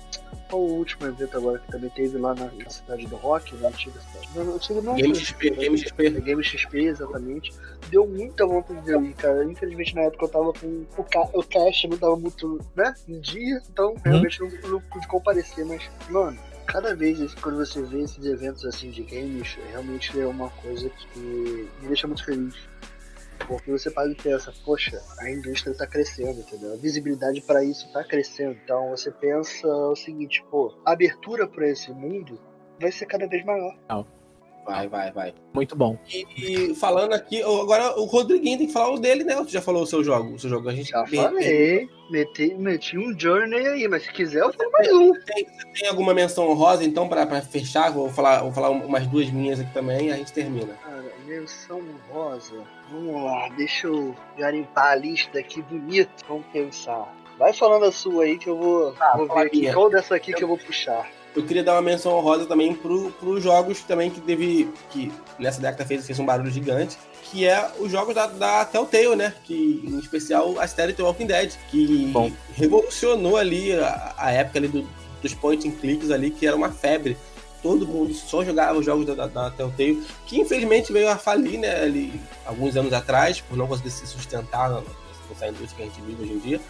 Qual o último evento agora que também teve lá na, na cidade do Rock, na antiga cidade? Não, não, antiga não, Game não, XP, não, Game XP. É Game XP, exatamente. Deu muita vontade de eu ir, cara. Infelizmente na época eu tava com o, ca o cash, não tava muito, né, em dia, então realmente não, não pude comparecer, mas, mano. Cada vez quando você vê esses eventos assim de games, realmente é uma coisa que me deixa muito feliz. Porque você para e pensa, poxa, a indústria está crescendo, entendeu? A visibilidade para isso está crescendo. Então você pensa o seguinte, pô, a abertura para esse mundo vai ser cada vez maior. Vai, vai, vai. Muito bom. E, e falando aqui, agora o Rodriguinho tem que falar o dele, né? Tu já falou o seu jogo? O seu jogo a gente Já falei, meti, meti um Journey aí, mas se quiser eu falo mais um. Tem, tem alguma menção honrosa, então, pra, pra fechar? Vou falar, vou falar umas duas minhas aqui também e a gente termina. Cara, menção rosa. Vamos lá, deixa eu garimpar a lista aqui bonito. Vamos pensar. Vai falando a sua aí que eu vou, Tá, vou ver aqui qual dessa aqui que eu vou puxar. Eu queria dar uma menção honrosa também pro, pros jogos também que teve. que nessa década fez, fez um barulho gigante. Que é os jogos da, da Telltale, né? Que, em especial a série The Walking Dead, que Bom. revolucionou ali a, a época ali do- dos point and clicks ali, que era uma febre. Todo mundo só jogava os jogos da, da, da Telltale, que infelizmente veio a falir, né, ali, alguns anos atrás, por não conseguir se sustentar nessa indústria que a gente vive hoje em dia.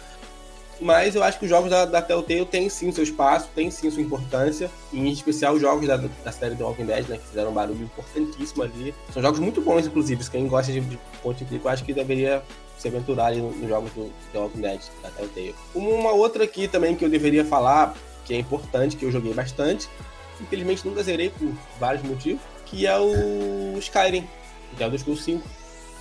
Mas eu acho que os jogos da, da Telltale têm sim seu espaço, têm sim sua importância. Em especial os jogos da, da série The Walking Dead, né? Que fizeram um barulho importantíssimo ali. São jogos muito bons, inclusive. Quem gosta de, de point and click, eu acho que deveria se aventurar ali nos jogos do The Walking Dead, da Telltale. Uma outra aqui também que eu deveria falar, que é importante, que eu joguei bastante. Infelizmente nunca zerei por vários motivos. Que é o Skyrim, que é o do Skull 5.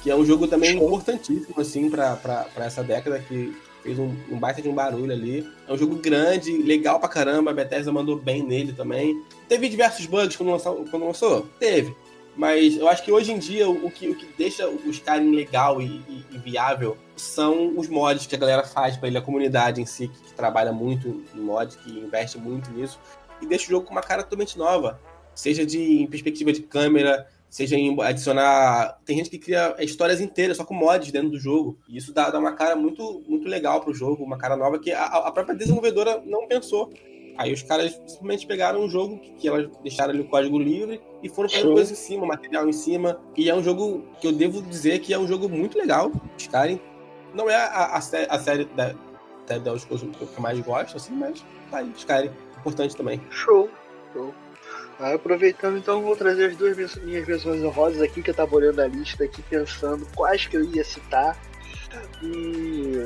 Que é um jogo também importantíssimo, assim, pra essa década, que fez um, um baita de um barulho ali. É um jogo grande, legal pra caramba, a Bethesda mandou bem nele também. Teve diversos bugs quando lançou? Quando lançou? Teve. Mas eu acho que hoje em dia o que, o que deixa o Skyrim legal e, e- e viável são os mods que a galera faz pra ele, a comunidade em si, que, que trabalha muito em mods, que investe muito nisso, e deixa o jogo com uma cara totalmente nova. Seja de em perspectiva de câmera, seja em adicionar. Tem gente que cria histórias inteiras só com mods dentro do jogo. E isso dá, dá uma cara muito, muito legal pro jogo, uma cara nova que a, a própria desenvolvedora não pensou. Aí os caras simplesmente pegaram um jogo que, que elas deixaram ali o código livre e foram fazendo coisas em cima, material em cima. E é um jogo que eu devo dizer que é um jogo muito legal. Skyrim não é a, a, sé- a série da, da, da que eu mais gosto, assim, mas tá aí, Skyrim. Importante também. Show, show. Aí, aproveitando então, vou trazer as duas minhas menções honrosas aqui, que eu tava olhando a lista aqui, pensando quais que eu ia citar. E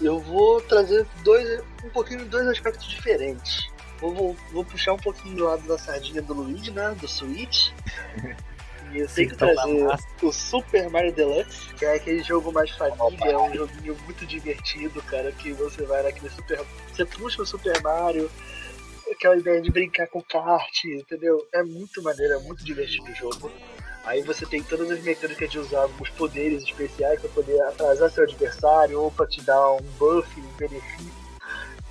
eu vou trazer dois, um pouquinho dois aspectos diferentes. Vou, vou, vou puxar um pouquinho do lado da sardinha do Luigi, né? Do Switch. E eu tenho que Então, trazer massa. o Super Mario Deluxe, que é aquele jogo mais família, é um joguinho muito divertido, cara, que você vai naquele Super. Você puxa o Super Mario, aquela ideia de brincar com kart, entendeu? É muito maneiro, é muito divertido o jogo. Aí você tem todas as mecânicas de usar os poderes especiais para poder atrasar seu adversário ou para te dar um buff, um benefício.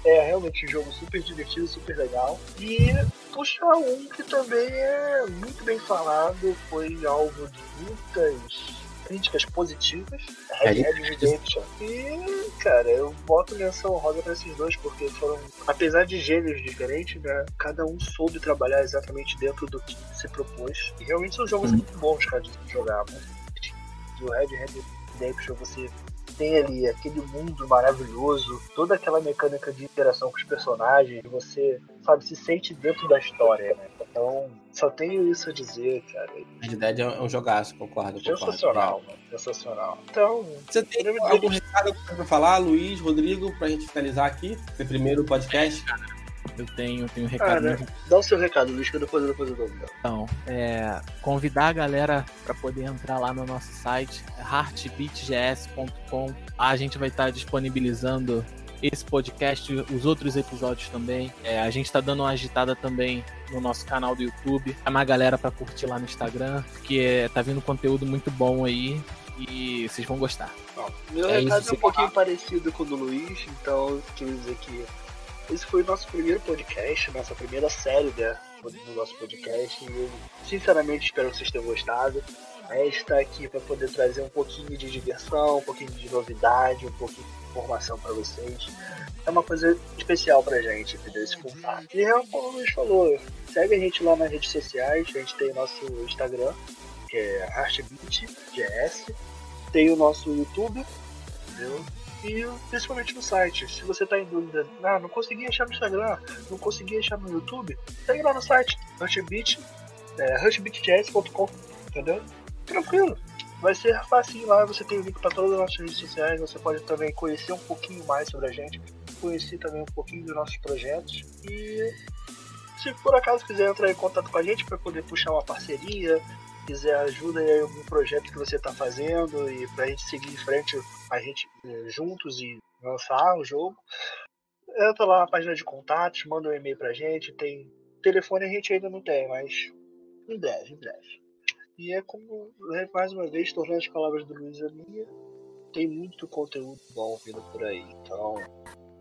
É realmente um jogo super divertido, super legal. E puxar um que também é muito bem falado, foi alvo de muitas críticas positivas, Red Dead Redemption. E, cara, eu boto menção rosa pra esses dois, porque foram, apesar de gêneros diferentes, né, cada um soube trabalhar exatamente dentro do que se propôs. E realmente são jogos Uhum. muito bons, cara, de jogar. Muito divertido. o Red Dead Redemption, você tem ali aquele mundo maravilhoso, toda aquela mecânica de interação com os personagens, você, sabe, se sente dentro da história, né? Então, só tenho isso a dizer, cara. Red Dead é um jogaço, concordo. concordo. Sensacional, mano. Sensacional. Então, Você tem algum recado pra falar, Luiz, Rodrigo, pra gente finalizar aqui? Esse primeiro podcast? Eu tenho, tenho um recado Cara, dá o seu recado, Luiz, que depois, depois eu dou o meu. Então, é, convidar a galera para poder entrar lá no nosso site, heartbeatgs.com. A gente vai estar disponibilizando esse podcast, os outros episódios também. É, a gente está dando uma agitada também no nosso canal do YouTube. Chamar a galera para curtir lá no Instagram, porque tá vindo conteúdo muito bom aí e vocês vão gostar. Ó, meu É recado isso, é um pouquinho parecido com o do Luiz, então eu queria dizer que esse foi o nosso primeiro podcast, nossa primeira série né, do nosso podcast, e eu sinceramente espero que vocês tenham gostado. A gente está aqui para poder trazer um pouquinho de diversão, um pouquinho de novidade, um pouquinho de informação para vocês. É uma coisa especial pra gente, entendeu? Esse contato. E é como o Luiz falou, segue a gente lá nas redes sociais, a gente tem o nosso Instagram, que é HeartBeatGS, tem o nosso YouTube, entendeu? E principalmente no site. Se você tá em dúvida, ah, não consegui achar no Instagram, não consegui achar no YouTube, segue lá no site, HushBeat, é, entendeu? Tranquilo. Vai ser fácil lá, você tem link para todas as nossas redes sociais, você pode também conhecer um pouquinho mais sobre a gente, conhecer também um pouquinho dos nossos projetos e se por acaso quiser entrar em contato com a gente para poder puxar uma parceria, quiser ajuda em algum projeto que você está fazendo e para a gente seguir em frente, a gente eh, juntos e lançar o jogo, entra lá na página de contatos, manda um e-mail para a gente. Tem telefone a gente ainda não tem, mas em breve, em breve. E é como, né, mais uma vez, tornando as palavras do Luiz a minha, tem muito conteúdo bom vindo por aí. Então,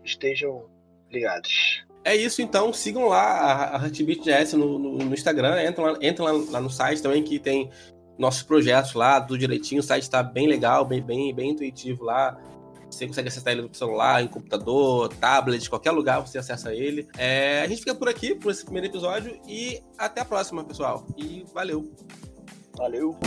estejam ligados. É isso, então. Sigam lá a Heartbeat JS no, no, no, Instagram. Entrem, lá, entrem lá, lá, no site também, que tem nossos projetos lá, tudo direitinho. O site está bem legal, bem, bem, bem intuitivo lá. Você consegue acessar ele no celular, em computador, tablet, qualquer lugar você acessa ele. É, a gente fica por aqui, por esse primeiro episódio, e até a próxima, pessoal. E valeu! Valeu!